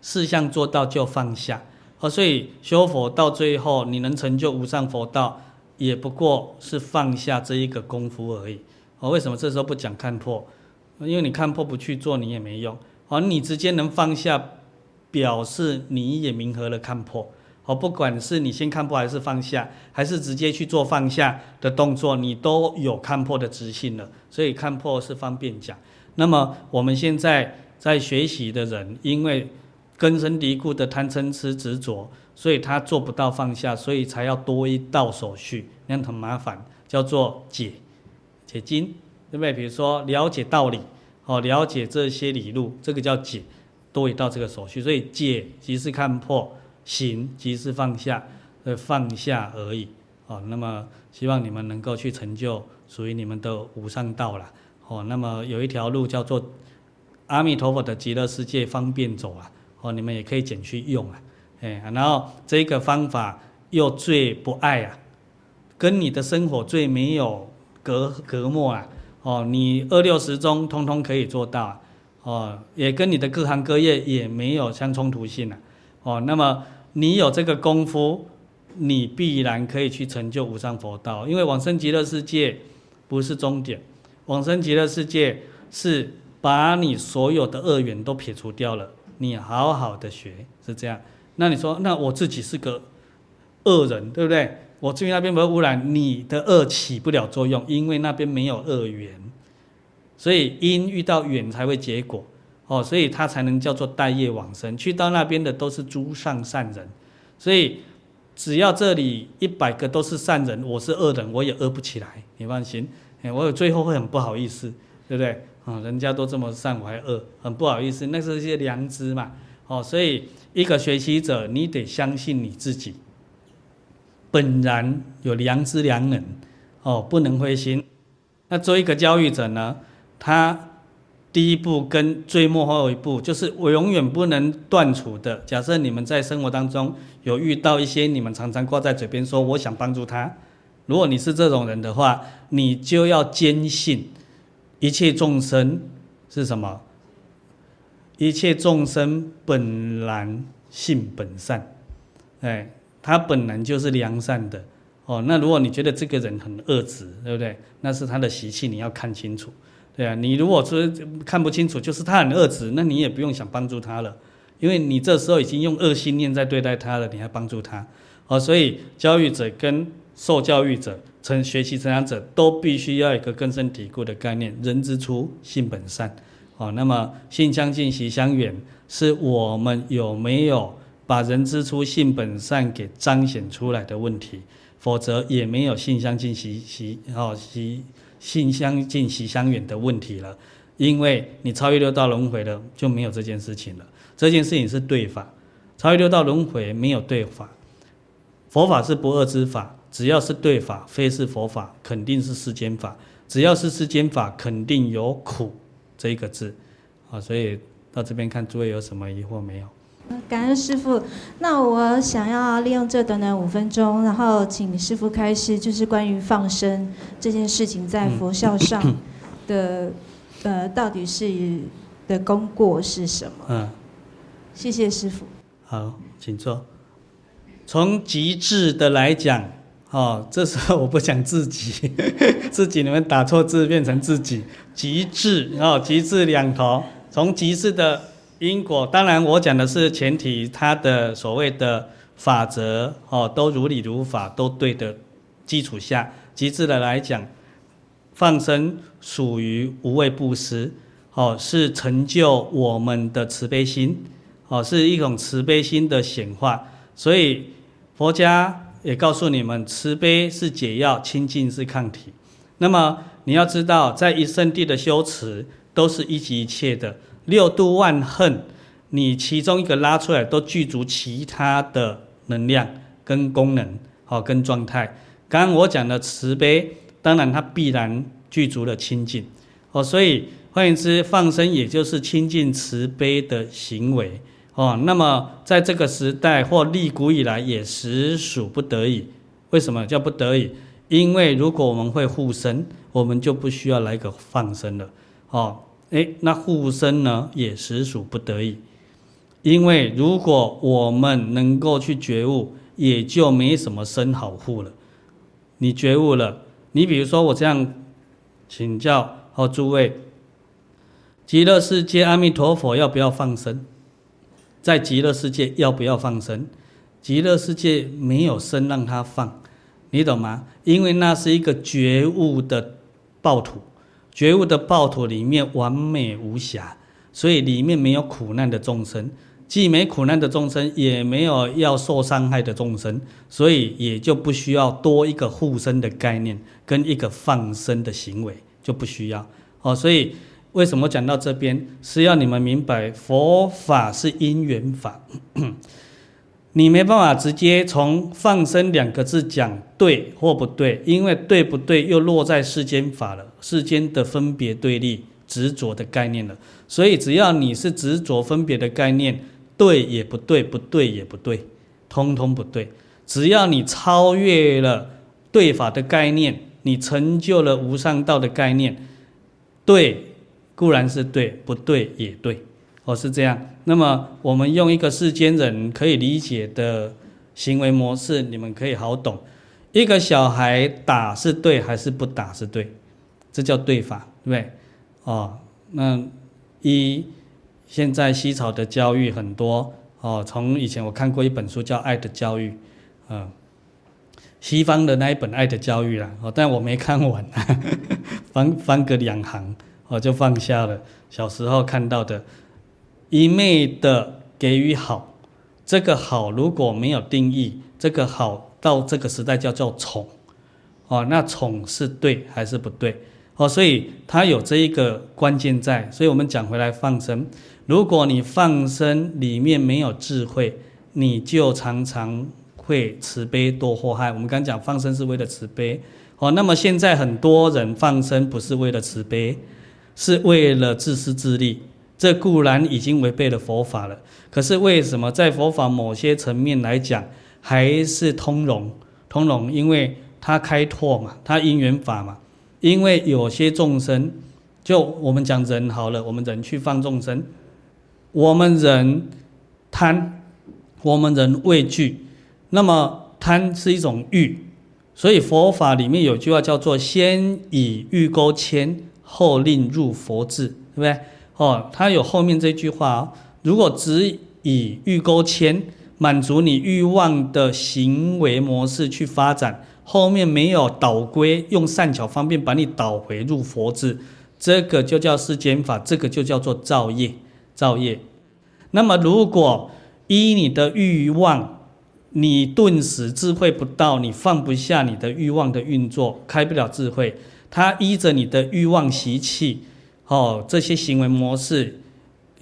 事项做到就放下。哦，所以修佛到最后，你能成就无上佛道，也不过是放下这一个功夫而已。哦，为什么这时候不讲看破？因为你看破不去做，你也没用。哦，你直接能放下，表示你也明和了看破。哦，不管是你先看破还是放下，还是直接去做放下的动作，你都有看破的自信了。所以看破是方便讲。那么我们现在在学习的人，因为根深蒂固的贪嗔痴执着，所以他做不到放下，所以才要多一道手续，那样很麻烦，叫做解。解经，对不对？比如说了解道理，哦，了解这些理路，这个叫解，多一道这个手续。所以解即是看破，行即是放下，呃，放下而已。哦，那么希望你们能够去成就属于你们的无上道了。哦，那么有一条路叫做阿弥陀佛的极乐世界方便走啊。哦，你们也可以捡去用啊。哎，然后这个方法又最不碍啊，跟你的生活最没有。隔隔膜啊，哦，你二六十中通通可以做到啊，哦，也跟你的各行各业也没有相冲突性啊，哦，那么你有这个功夫，你必然可以去成就无上佛道，因为往生极乐世界不是终点，往生极乐世界是把你所有的恶缘都撇除掉了，你好好的学是这样，那你说，那我自己是个恶人，对不对？我至于那边没有污染，你的恶起不了作用，因为那边没有恶缘，所以因遇到缘才会结果，哦，所以他才能叫做带业往生。去到那边的都是诸上善人，所以只要这里一百个都是善人，我是恶人，我也恶不起来，你放心。哎，我有最后会很不好意思，对不对？啊，人家都这么善，我还恶，很不好意思。那是一些良知嘛，哦，所以一个学习者，你得相信你自己。本然有良知良能，哦，不能灰心。那做一个教育者呢，他第一步跟最末后一步，就是我永远不能断除的。假设你们在生活当中有遇到一些你们常常挂在嘴边说我想帮助他，如果你是这种人的话，你就要坚信一切众生是什么？一切众生本然性本善，哎。他本来就是良善的，哦，那如果你觉得这个人很恶质，对不对？那是他的习气，你要看清楚，对啊。你如果说看不清楚，就是他很恶质，那你也不用想帮助他了，因为你这时候已经用恶心念在对待他了，你还帮助他，哦，所以教育者跟受教育者、成学习成长者都必须要有一个根深蒂固的概念：人之初，性本善，哦，那么性相近，习相远，是我们有没有？把人之初性本善给彰显出来的问题，否则也没有性相近习习哦习性相近习相远的问题了。因为你超越六道轮回了，就没有这件事情了。这件事情是对法，超越六道轮回没有对法。佛法是不二之法，只要是对法，非是佛法，肯定是世间法。只要是世间法，肯定有苦这一个字。啊，所以到这边看诸位有什么疑惑没有？感恩师父，那我想要利用这短短五分钟，然后请师父开示，就是关于放生这件事情在佛教上的，嗯、呃，到底是的功过是什么？嗯，谢谢师父。好，请坐。从极致的来讲，哦，这时候我不讲自己，[laughs] 自己你们打错字变成自己。极致哦，极致两头，从极致的。因果当然，我讲的是前提，它的所谓的法则哦，都如理如法，都对的基础下，极致的来讲，放生属于无畏布施，哦，是成就我们的慈悲心，哦，是一种慈悲心的显化。所以佛家也告诉你们，慈悲是解药，清净是抗体。那么你要知道，在一圣地的修持，都是一即一切的。六度万恨，你其中一个拉出来，都具足其他的能量跟功能，好跟状态。刚刚我讲的慈悲，当然它必然具足了清净，哦，所以换言之，放生也就是清净慈悲的行为，哦。那么在这个时代或历古以来，也实属不得已。为什么叫不得已？因为如果我们会护生，我们就不需要来个放生了，哦。哎，那护生呢，也实属不得已。因为如果我们能够去觉悟，也就没什么生好护了。你觉悟了，你比如说我这样请教好诸位，极乐世界阿弥陀佛要不要放生？在极乐世界要不要放生？极乐世界没有生让他放，你懂吗？因为那是一个觉悟的报土，觉悟的报土里面完美无瑕，所以里面没有苦难的众生，既没苦难的众生，也没有要受伤害的众生，所以也就不需要多一个护身的概念跟一个放生的行为，就不需要哦。所以为什么讲到这边，是要你们明白佛法是因缘法。[clears throat] 你没办法直接从放生两个字讲对或不对，因为对不对又落在世间法了，世间的分别对立、执着的概念了。所以只要你是执着分别的概念，对也不对，不对也不对，通通不对。只要你超越了对法的概念，你成就了无上道的概念，对固然是对，不对也对。哦，是这样。那么我们用一个世间人可以理解的行为模式，你们可以好懂。一个小孩打是对还是不打是对？这叫对法，对不对？哦，那一现在西草的教育很多哦。从以前我看过一本书叫《爱的教育》，嗯，西方的那一本《爱的教育》啦，哦，但我没看完，[laughs] 翻翻个两行我就放下了。小时候看到的。一昧的给予好，这个好如果没有定义，这个好到这个时代叫做宠，哦，那宠是对还是不对？哦，所以它有这一个关键在。所以我们讲回来放生，如果你放生里面没有智慧，你就常常会慈悲多祸害。我们刚讲放生是为了慈悲，哦，那么现在很多人放生不是为了慈悲，是为了自私自利。这固然已经违背了佛法了，可是为什么在佛法某些层面来讲还是通融？通融，因为它开拓嘛，它因缘法嘛。因为有些众生，就我们讲人好了，我们人去放众生，我们人贪，我们人畏惧，那么贪是一种欲，所以佛法里面有句话叫做“先以欲钩牵，后令入佛智”，对不对？哦，他有后面这句话哦，如果只以欲钩牵，满足你欲望的行为模式去发展，后面没有导归，用善巧方便把你导回入佛智，这个就叫世间法，这个就叫做造业，造业。那么如果依你的欲望，你顿时智慧不到，你放不下你的欲望的运作，开不了智慧，他依着你的欲望习气。哦，这些行为模式，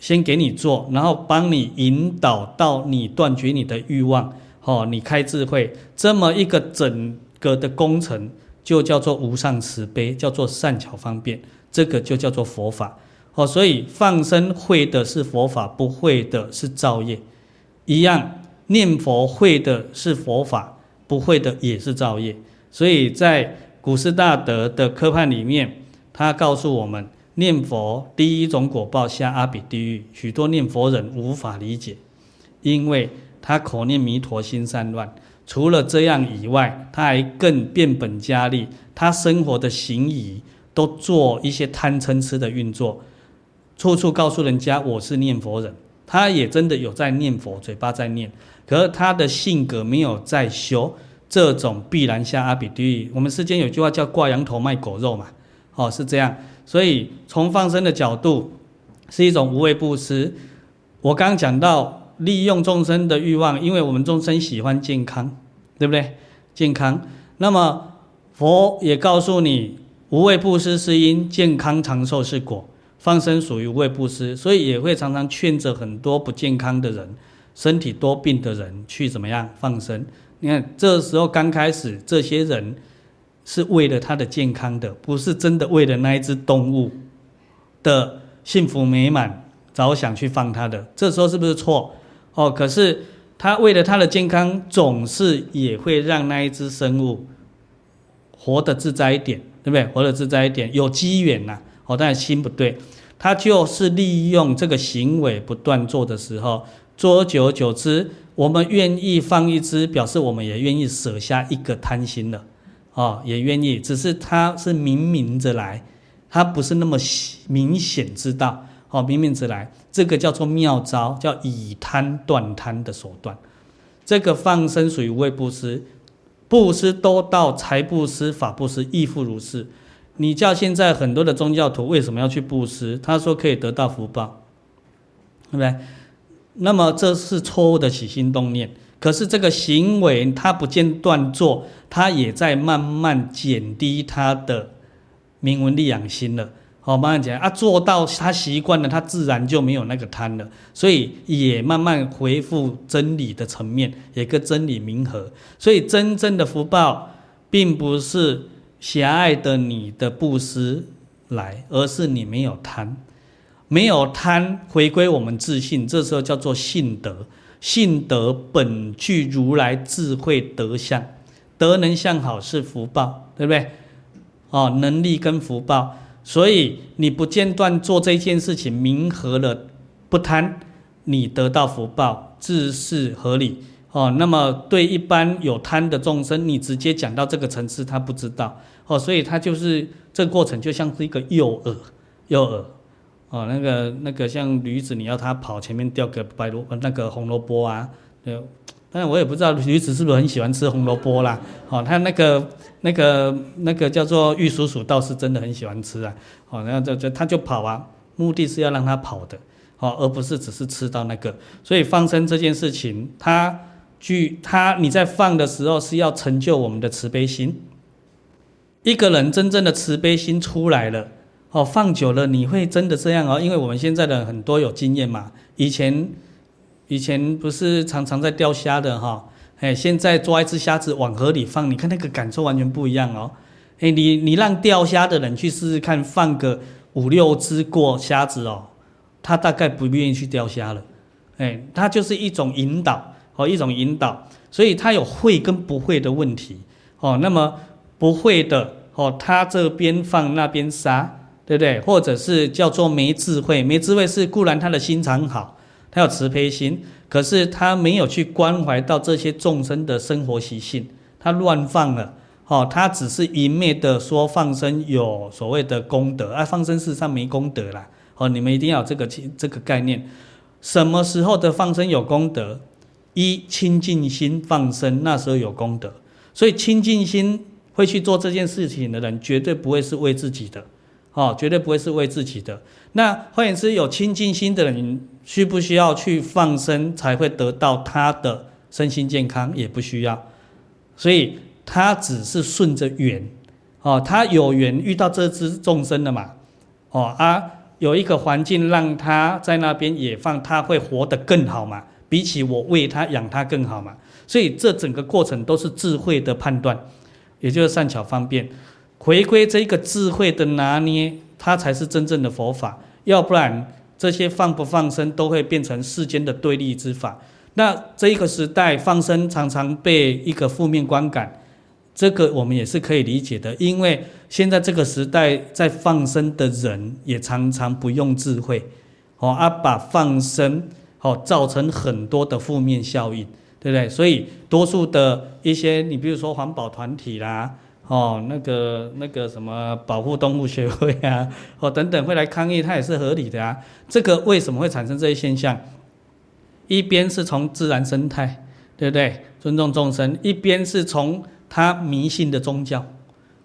先给你做，然后帮你引导到你断绝你的欲望，哦，你开智慧，这么一个整个的工程，就叫做无上慈悲，叫做善巧方便，这个就叫做佛法。哦，所以放生会的是佛法，不会的是造业，一样念佛会的是佛法，不会的也是造业。所以在古斯大德的科判里面，他告诉我们。念佛第一种果报下阿鼻地狱，许多念佛人无法理解，因为他口念弥陀心散乱。除了这样以外，他还更变本加厉，他生活的行仪都做一些贪嗔痴的运作，处处告诉人家我是念佛人。他也真的有在念佛，嘴巴在念，可是他的性格没有在修，这种必然下阿鼻地狱。我们世间有句话叫挂羊头卖狗肉嘛，哦，是这样。所以，从放生的角度，是一种无畏布施。我刚刚讲到利用众生的欲望，因为我们众生喜欢健康，对不对？健康。那么佛也告诉你，无畏布施是因，健康长寿是果。放生属于无畏布施，所以也会常常劝着很多不健康的人、身体多病的人去怎么样放生。你看，这时候刚开始，这些人。是为了他的健康的，不是真的为了那一只动物的幸福美满着想去放它的。这时候是不是错？哦，可是他为了他的健康，总是也会让那一只生物活得自在一点，对不对？活得自在一点，有机缘呐。哦，但心不对。他就是利用这个行为不断做的时候，做久久之，我们愿意放一只，表示我们也愿意舍下一个贪心了，哦，也愿意，只是他是明明着来，他不是那么明显知道，哦，明明着来，这个叫做妙招，叫以贪断贪的手段，这个放生属于无畏布施。布施都到财布施、法布施亦复如是。你叫现在很多的宗教徒为什么要去布施？他说可以得到福报，对不对？那么这是错误的起心动念。可是这个行为他不间断做，他也在慢慢减低他的名闻利养心了。好，慢慢讲啊，做到他习惯了，他自然就没有那个贪了，所以也慢慢恢复真理的层面，也跟真理冥合。所以真正的福报，并不是狭隘的你的布施来，而是你没有贪，没有贪，回归我们自信，这时候叫做信德。信德本具如来智慧德相，德能相好是福报，对不对？哦，能力跟福报。所以你不间断做这件事情，冥合了不贪，你得到福报，自是合理哦。那么对一般有贪的众生，你直接讲到这个层次，他不知道哦，所以他就是这个过程就像是一个诱饵，诱饵哦，那个那个像驴子，你要它跑，前面掉个白萝那个红萝卜啊，对。但是我也不知道驴子是不是很喜欢吃红萝卜啦，哦，它那个那个那个叫做玉蜀黍倒是真的很喜欢吃啊，哦，然后就就它就跑啊，目的是要让它跑的，哦，而不是只是吃到那个。所以放生这件事情，它具它你在放的时候是要成就我们的慈悲心。一个人真正的慈悲心出来了，哦，放久了你会真的这样哦，因为我们现在的很多有经验嘛，以前。以前不是常常在钓虾的哈，哎，现在抓一只虾子往河里放，你看那个感受完全不一样哦。哎，你你让钓虾的人去试试看，放个五六只过虾子哦，他大概不愿意去钓虾了。哎，他就是一种引导哦，一种引导，所以他有会跟不会的问题哦。那么不会的哦，他这边放那边杀，对不对？或者是叫做没智慧，没智慧是固然他的心肠好。他有慈悲心，可是他没有去关怀到这些众生的生活习性，他乱放了。哦，他只是一昧的说放生有所谓的功德，啊，放生事实上没功德啦。哦，你们一定要这个这个概念。什么时候的放生有功德？一清净心放生，那时候有功德。所以清净心会去做这件事情的人，绝对不会是为自己的。哦，绝对不会是为自己的。那换言之，有清净心的人，需不需要去放生才会得到他的身心健康？也不需要。所以他只是顺着缘，哦，他有缘遇到这只众生了嘛，哦啊，有一个环境让他在那边也放，他会活得更好嘛，比起我喂他养他更好嘛。所以这整个过程都是智慧的判断，也就是善巧方便。回归这个智慧的拿捏，它才是真正的佛法。要不然，这些放不放生都会变成世间的对立之法。那这一个时代放生常常被一个负面观感，这个我们也是可以理解的。因为现在这个时代在放生的人也常常不用智慧，哦，啊，把放生哦造成很多的负面效应，对不对？所以多数的一些，你比如说环保团体啦。哦，那个那个什么保护动物协会啊，[laughs] 哦等等会来抗议，它也是合理的啊。这个为什么会产生这些现象？一边是从自然生态，对不对？尊重众生；一边是从他迷信的宗教。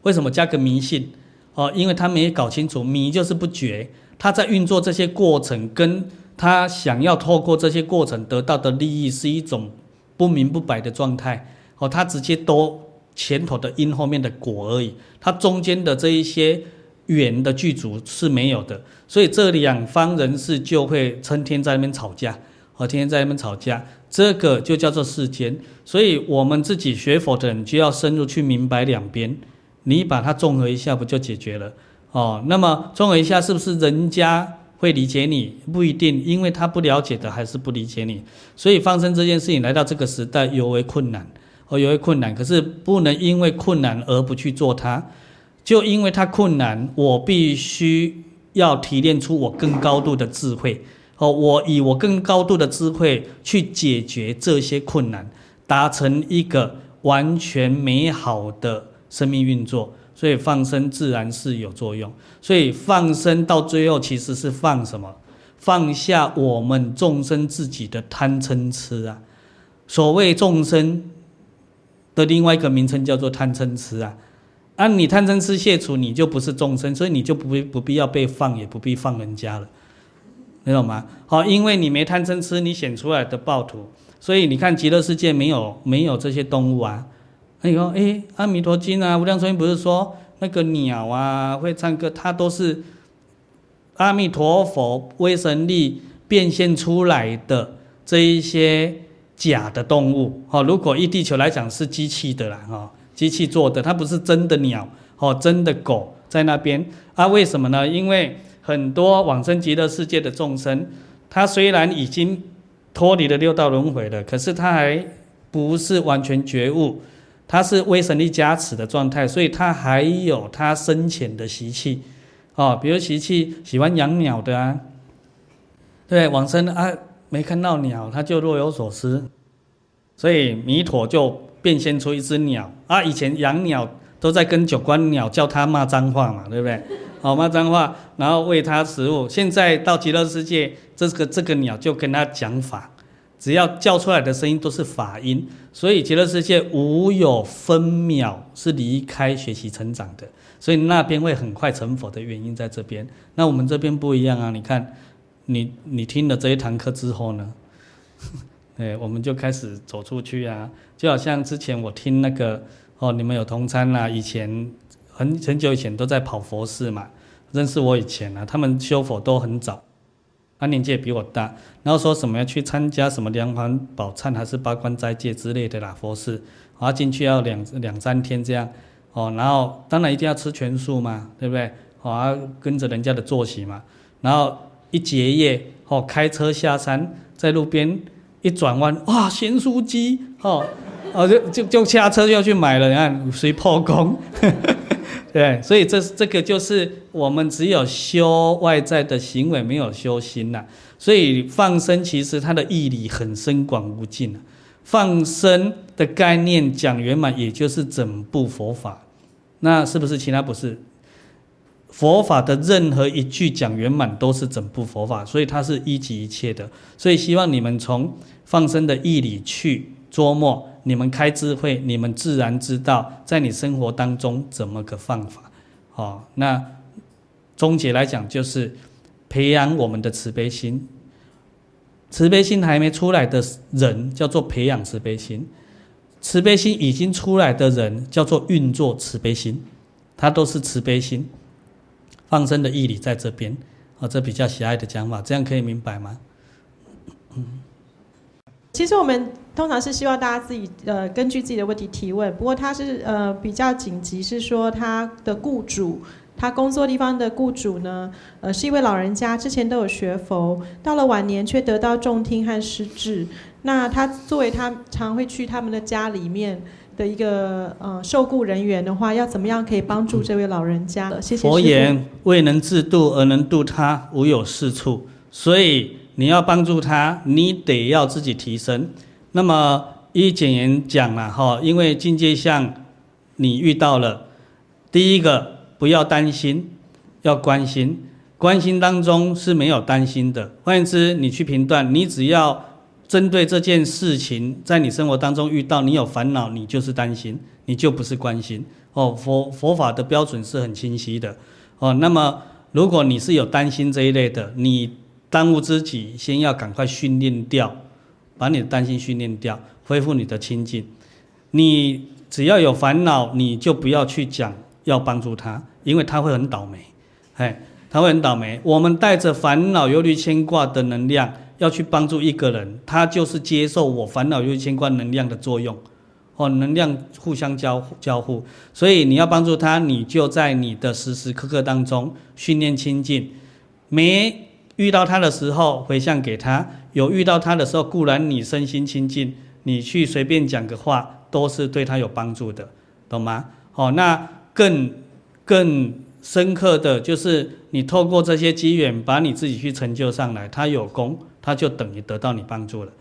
为什么加个迷信？哦，因为他没搞清楚，迷就是不觉，他在运作这些过程，跟他想要透过这些过程得到的利益是一种不明不白的状态。哦，他直接都。前头的因，后面的果而已，它中间的这一些缘的具足是没有的，所以这两方人士就会成天在那边吵架，哦，天天在那边吵架，这个就叫做世间。所以我们自己学佛的人就要深入去明白两边，你把它综合一下，不就解决了？哦，那么综合一下，是不是人家会理解你？不一定，因为他不了解的还是不理解你。所以放生这件事情来到这个时代尤为困难。哦，有些困难，可是不能因为困难而不去做它，就因为它困难，我必须要提炼出我更高度的智慧。哦，我以我更高度的智慧去解决这些困难，达成一个完全美好的生命运作。所以放生自然是有作用。所以放生到最后其实是放什么？放下我们众生自己的贪嗔痴啊。所谓众生的另外一个名称叫做贪嗔痴啊。啊，你贪嗔痴卸除，你就不是众生，所以你就不必不必要被放，也不必放人家了。你懂吗？好，因为你没贪嗔痴，你显出来的暴徒，所以你看极乐世界没有没有这些动物啊。哎呦，哎，《阿弥陀经》啊，无量寿经不是说那个鸟啊会唱歌，它都是阿弥陀佛威神力变现出来的这一些假的动物。好，如果以地球来讲是机器的啦，哈，机器做的，它不是真的鸟，哦，真的狗在那边啊？为什么呢？因为很多往生极乐世界的众生，他虽然已经脱离了六道轮回了，可是他还不是完全觉悟，他是威神力加持的状态，所以他还有他深浅的习气，哦，比如习气喜欢养鸟的啊，对，往生啊没看到鸟，他就若有所思，所以弥陀就变现出一只鸟啊，以前养鸟都在跟九官鸟叫他骂脏话嘛，对不对？好骂脏话，然后喂它食物。现在到极乐世界，这个这个鸟就跟他讲法，只要叫出来的声音都是法音。所以极乐世界无有分秒是离开学习成长的，所以那边会很快成佛的原因在这边。那我们这边不一样啊！你看，你你听了这一堂课之后呢，[laughs] 对，我们就开始走出去啊，就好像之前我听那个哦，你们有同参啊，以前。很很久以前都在跑佛寺嘛，认识我以前啊，他们修佛都很早，他年纪也比我大，然后说什么要去参加什么梁皇宝忏还是八关斋戒之类的啦，佛寺，然后进去要两两三天这样，哦，然后当然一定要吃全素嘛，对不对？哦，跟着人家的作息嘛，然后一结业，哦，开车下山，在路边一转弯，哇，咸酥鸡，[laughs] 哦，哦就就就下车就要去买了，你看谁破功。[laughs] 对，所以这这个就是我们只有修外在的行为，没有修心呐。所以放生其实它的义理很深广无尽啊。放生的概念讲圆满，也就是整部佛法。那是不是其他不是？佛法的任何一句讲圆满，都是整部佛法，所以它是一即一切的。所以希望你们从放生的义理去琢磨。你们开智慧，你们自然知道在你生活当中怎么个放法。好，那终结来讲就是培养我们的慈悲心。慈悲心还没出来的人叫做培养慈悲心，慈悲心已经出来的人叫做运作慈悲心，它都是慈悲心。放生的义理在这边，啊，这比较狭隘的讲法，这样可以明白吗？嗯。其实我们通常是希望大家自己呃根据自己的问题提问，不过他是呃比较紧急，是说他的雇主，他工作地方的雇主呢，呃是一位老人家，之前都有学佛，到了晚年却得到重听和失智。那他作为他常会去他们的家里面的一个呃受雇人员的话，要怎么样可以帮助这位老人家？谢谢。佛言：未能自度而能度他，无有是处。所以。你要帮助他，你得要自己提升。那么一简言讲了哈，因为境界相你遇到了，第一个不要担心，要关心。关心当中是没有担心的。换言之，你去评断，你只要针对这件事情，在你生活当中遇到，你有烦恼，你就是担心，你就不是关心。哦，佛佛法的标准是很清晰的。哦，那么如果你是有担心这一类的，你。当务之急，先要赶快训练掉，把你的担心训练掉，恢复你的清净。你只要有烦恼，你就不要去讲要帮助他，因为他会很倒霉，哎，他会很倒霉。我们带着烦恼、忧虑、牵挂的能量要去帮助一个人，他就是接受我烦恼、忧虑、牵挂能量的作用，哦，能量互相交交互。所以你要帮助他，你就在你的时时刻刻当中训练清净，没。遇到他的时候回向给他，有遇到他的时候固然你身心清净，你去随便讲个话都是对他有帮助的，懂吗？好，那更更深刻的就是你透过这些机缘，把你自己去成就上来，他有功，他就等于得到你帮助了。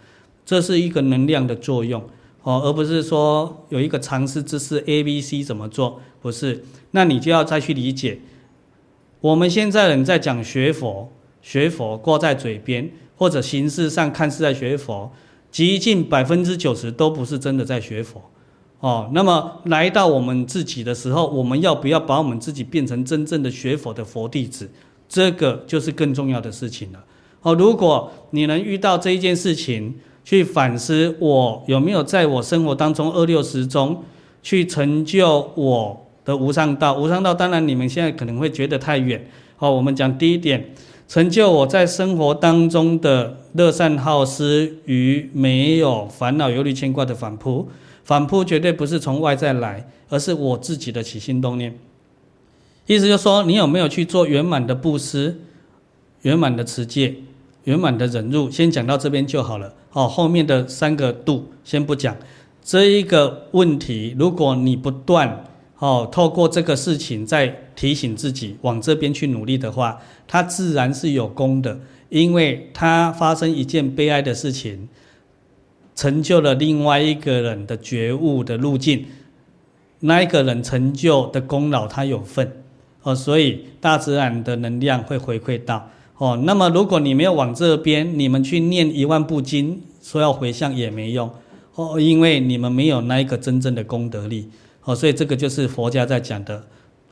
这是一个能量的作用哦，而不是说有一个常识知识 A、B、C 怎么做，不是。那你就要再去理解，我们现在人在讲学佛，学佛挂在嘴边，或者形式上看似在学佛，极尽百分之九十都不是真的在学佛。哦，那么来到我们自己的时候，我们要不要把我们自己变成真正的学佛的佛弟子？这个就是更重要的事情了。哦，如果你能遇到这一件事情，去反思我有没有在我生活当中二六十中去成就我的无上道。无上道当然你们现在可能会觉得太远。好，我们讲第一点，成就我在生活当中的乐善好施与没有烦恼忧虑牵挂的反扑。反扑绝对不是从外在来，而是我自己的起心动念。意思就是说，你有没有去做圆满的布施、圆满的持戒、圆满的忍入？先讲到这边就好了。好，后面的三个度先不讲。这一个问题，如果你不断哦，透过这个事情在提醒自己往这边去努力的话，它自然是有功的，因为它发生一件悲哀的事情。成就了另外一个人的觉悟的路径，那一个人成就的功劳他有份哦，所以大自然的能量会回馈到哦。那么如果你没有往这边，你们去念一万部经，说要回向也没用哦，因为你们没有那一个真正的功德力哦。所以这个就是佛家在讲的，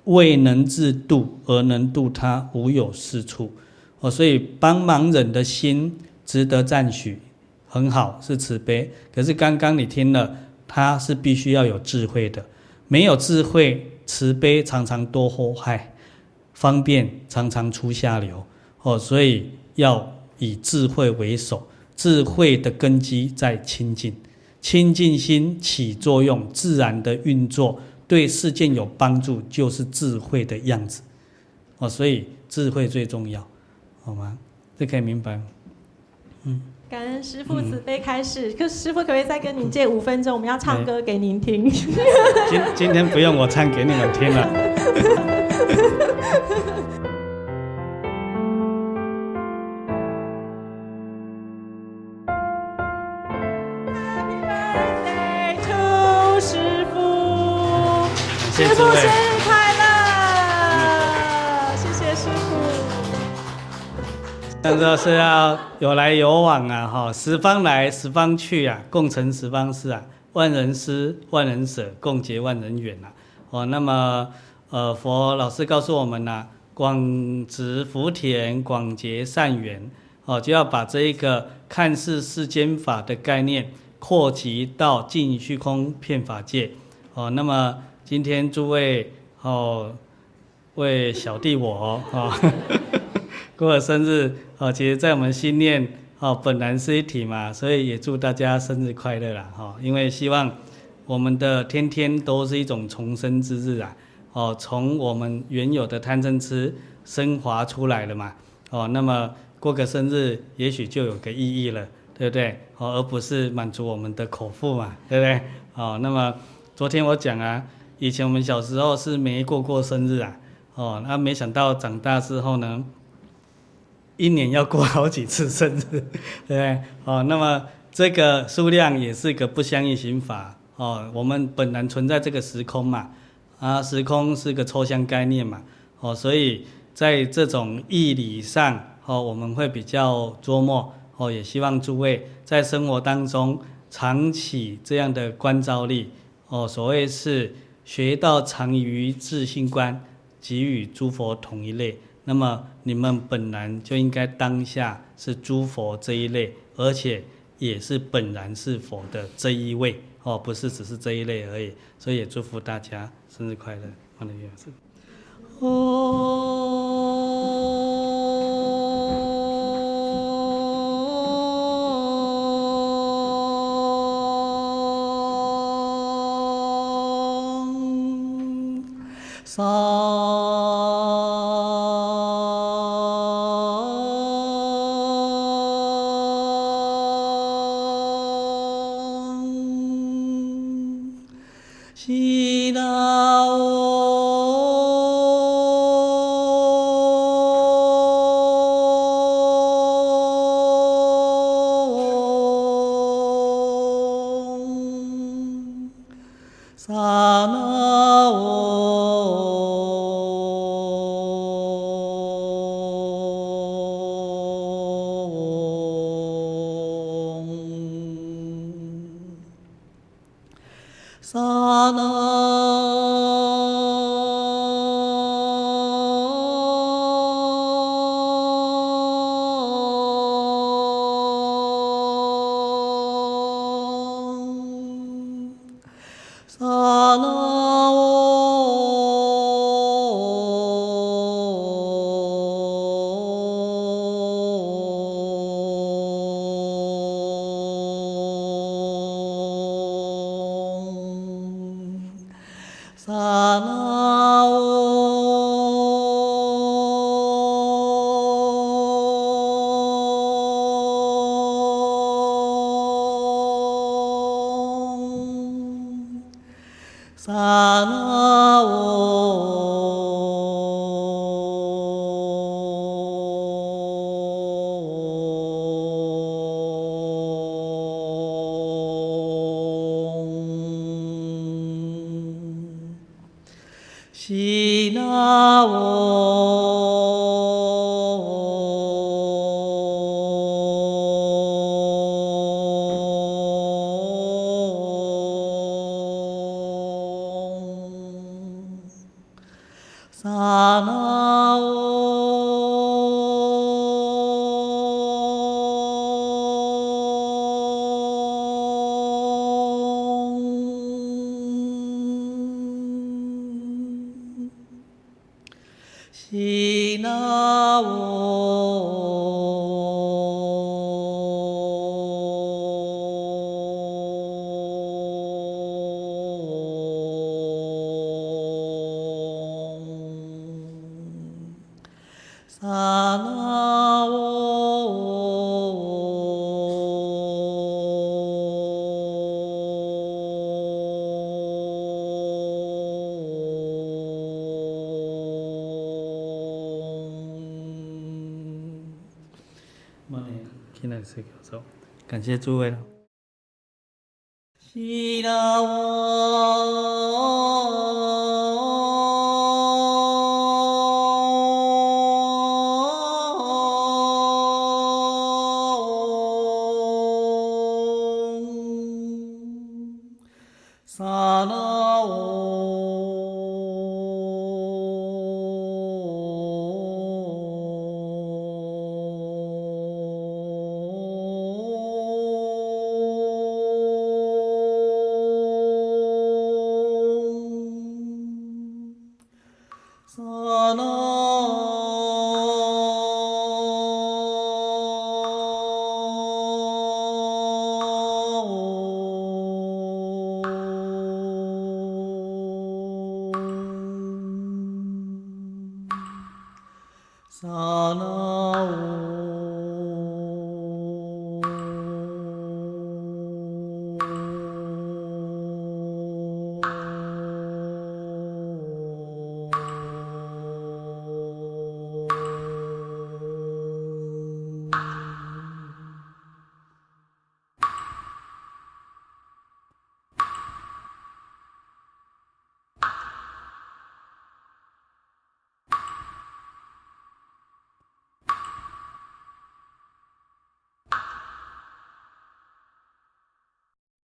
未能自度而能度他，无有是处哦。所以帮忙人的心值得赞许。很好，是慈悲。可是刚刚你听了，他是必须要有智慧的。没有智慧，慈悲常常多祸害，方便常常出下流。哦，所以要以智慧为首。智慧的根基在清净，清净心起作用，自然的运作，对世间有帮助，就是智慧的样子。哦，所以智慧最重要，好吗？这可以明白吗？嗯。感恩师父慈悲开示，可师父可不可以再跟您借五分钟？我们要唱歌给您听。今今天不用我唱给你们听了。[laughs] 师父生日快乐。谢谢师傅但这是要有来有往啊，哈，十方来十方去啊，共成十方事啊，万人施万人舍，共结万人缘啊。哦，那么呃，佛老师告诉我们呢，广植福田，广结善缘，哦，就要把这一个看似世间法的概念扩及到尽虚空遍法界。哦，那么今天诸位哦，为小弟我哦。[laughs] 过了生日，哦，其实，在我们心念，哦，本来是一体嘛，所以也祝大家生日快乐啦，哈，因为希望我们的天天都是一种重生之日啊，哦，从我们原有的贪嗔痴升华出来了嘛，哦，那么过个生日，也许就有个意义了，对不对？哦，而不是满足我们的口腹嘛，对不对？哦，那么昨天我讲啊，以前我们小时候是没过过生日啊，哦，那没想到长大之后呢，一年要过好几次生日，[laughs] 对不对？哦，那么这个数量也是个不相应行法哦。我们本来存在这个时空嘛，啊，时空是个抽象概念嘛，哦，所以在这种义理上，哦，我们会比较琢磨，哦，也希望诸位在生活当中常起这样的观照力，哦，所谓是学道常于自性观，即与诸佛同一类。那么你们本然就应该当下是诸佛这一类，而且也是本然是佛的这一位哦，不是只是这一类而已。所以也祝福大家生日快乐，万能元师。哦三。谢诸位了。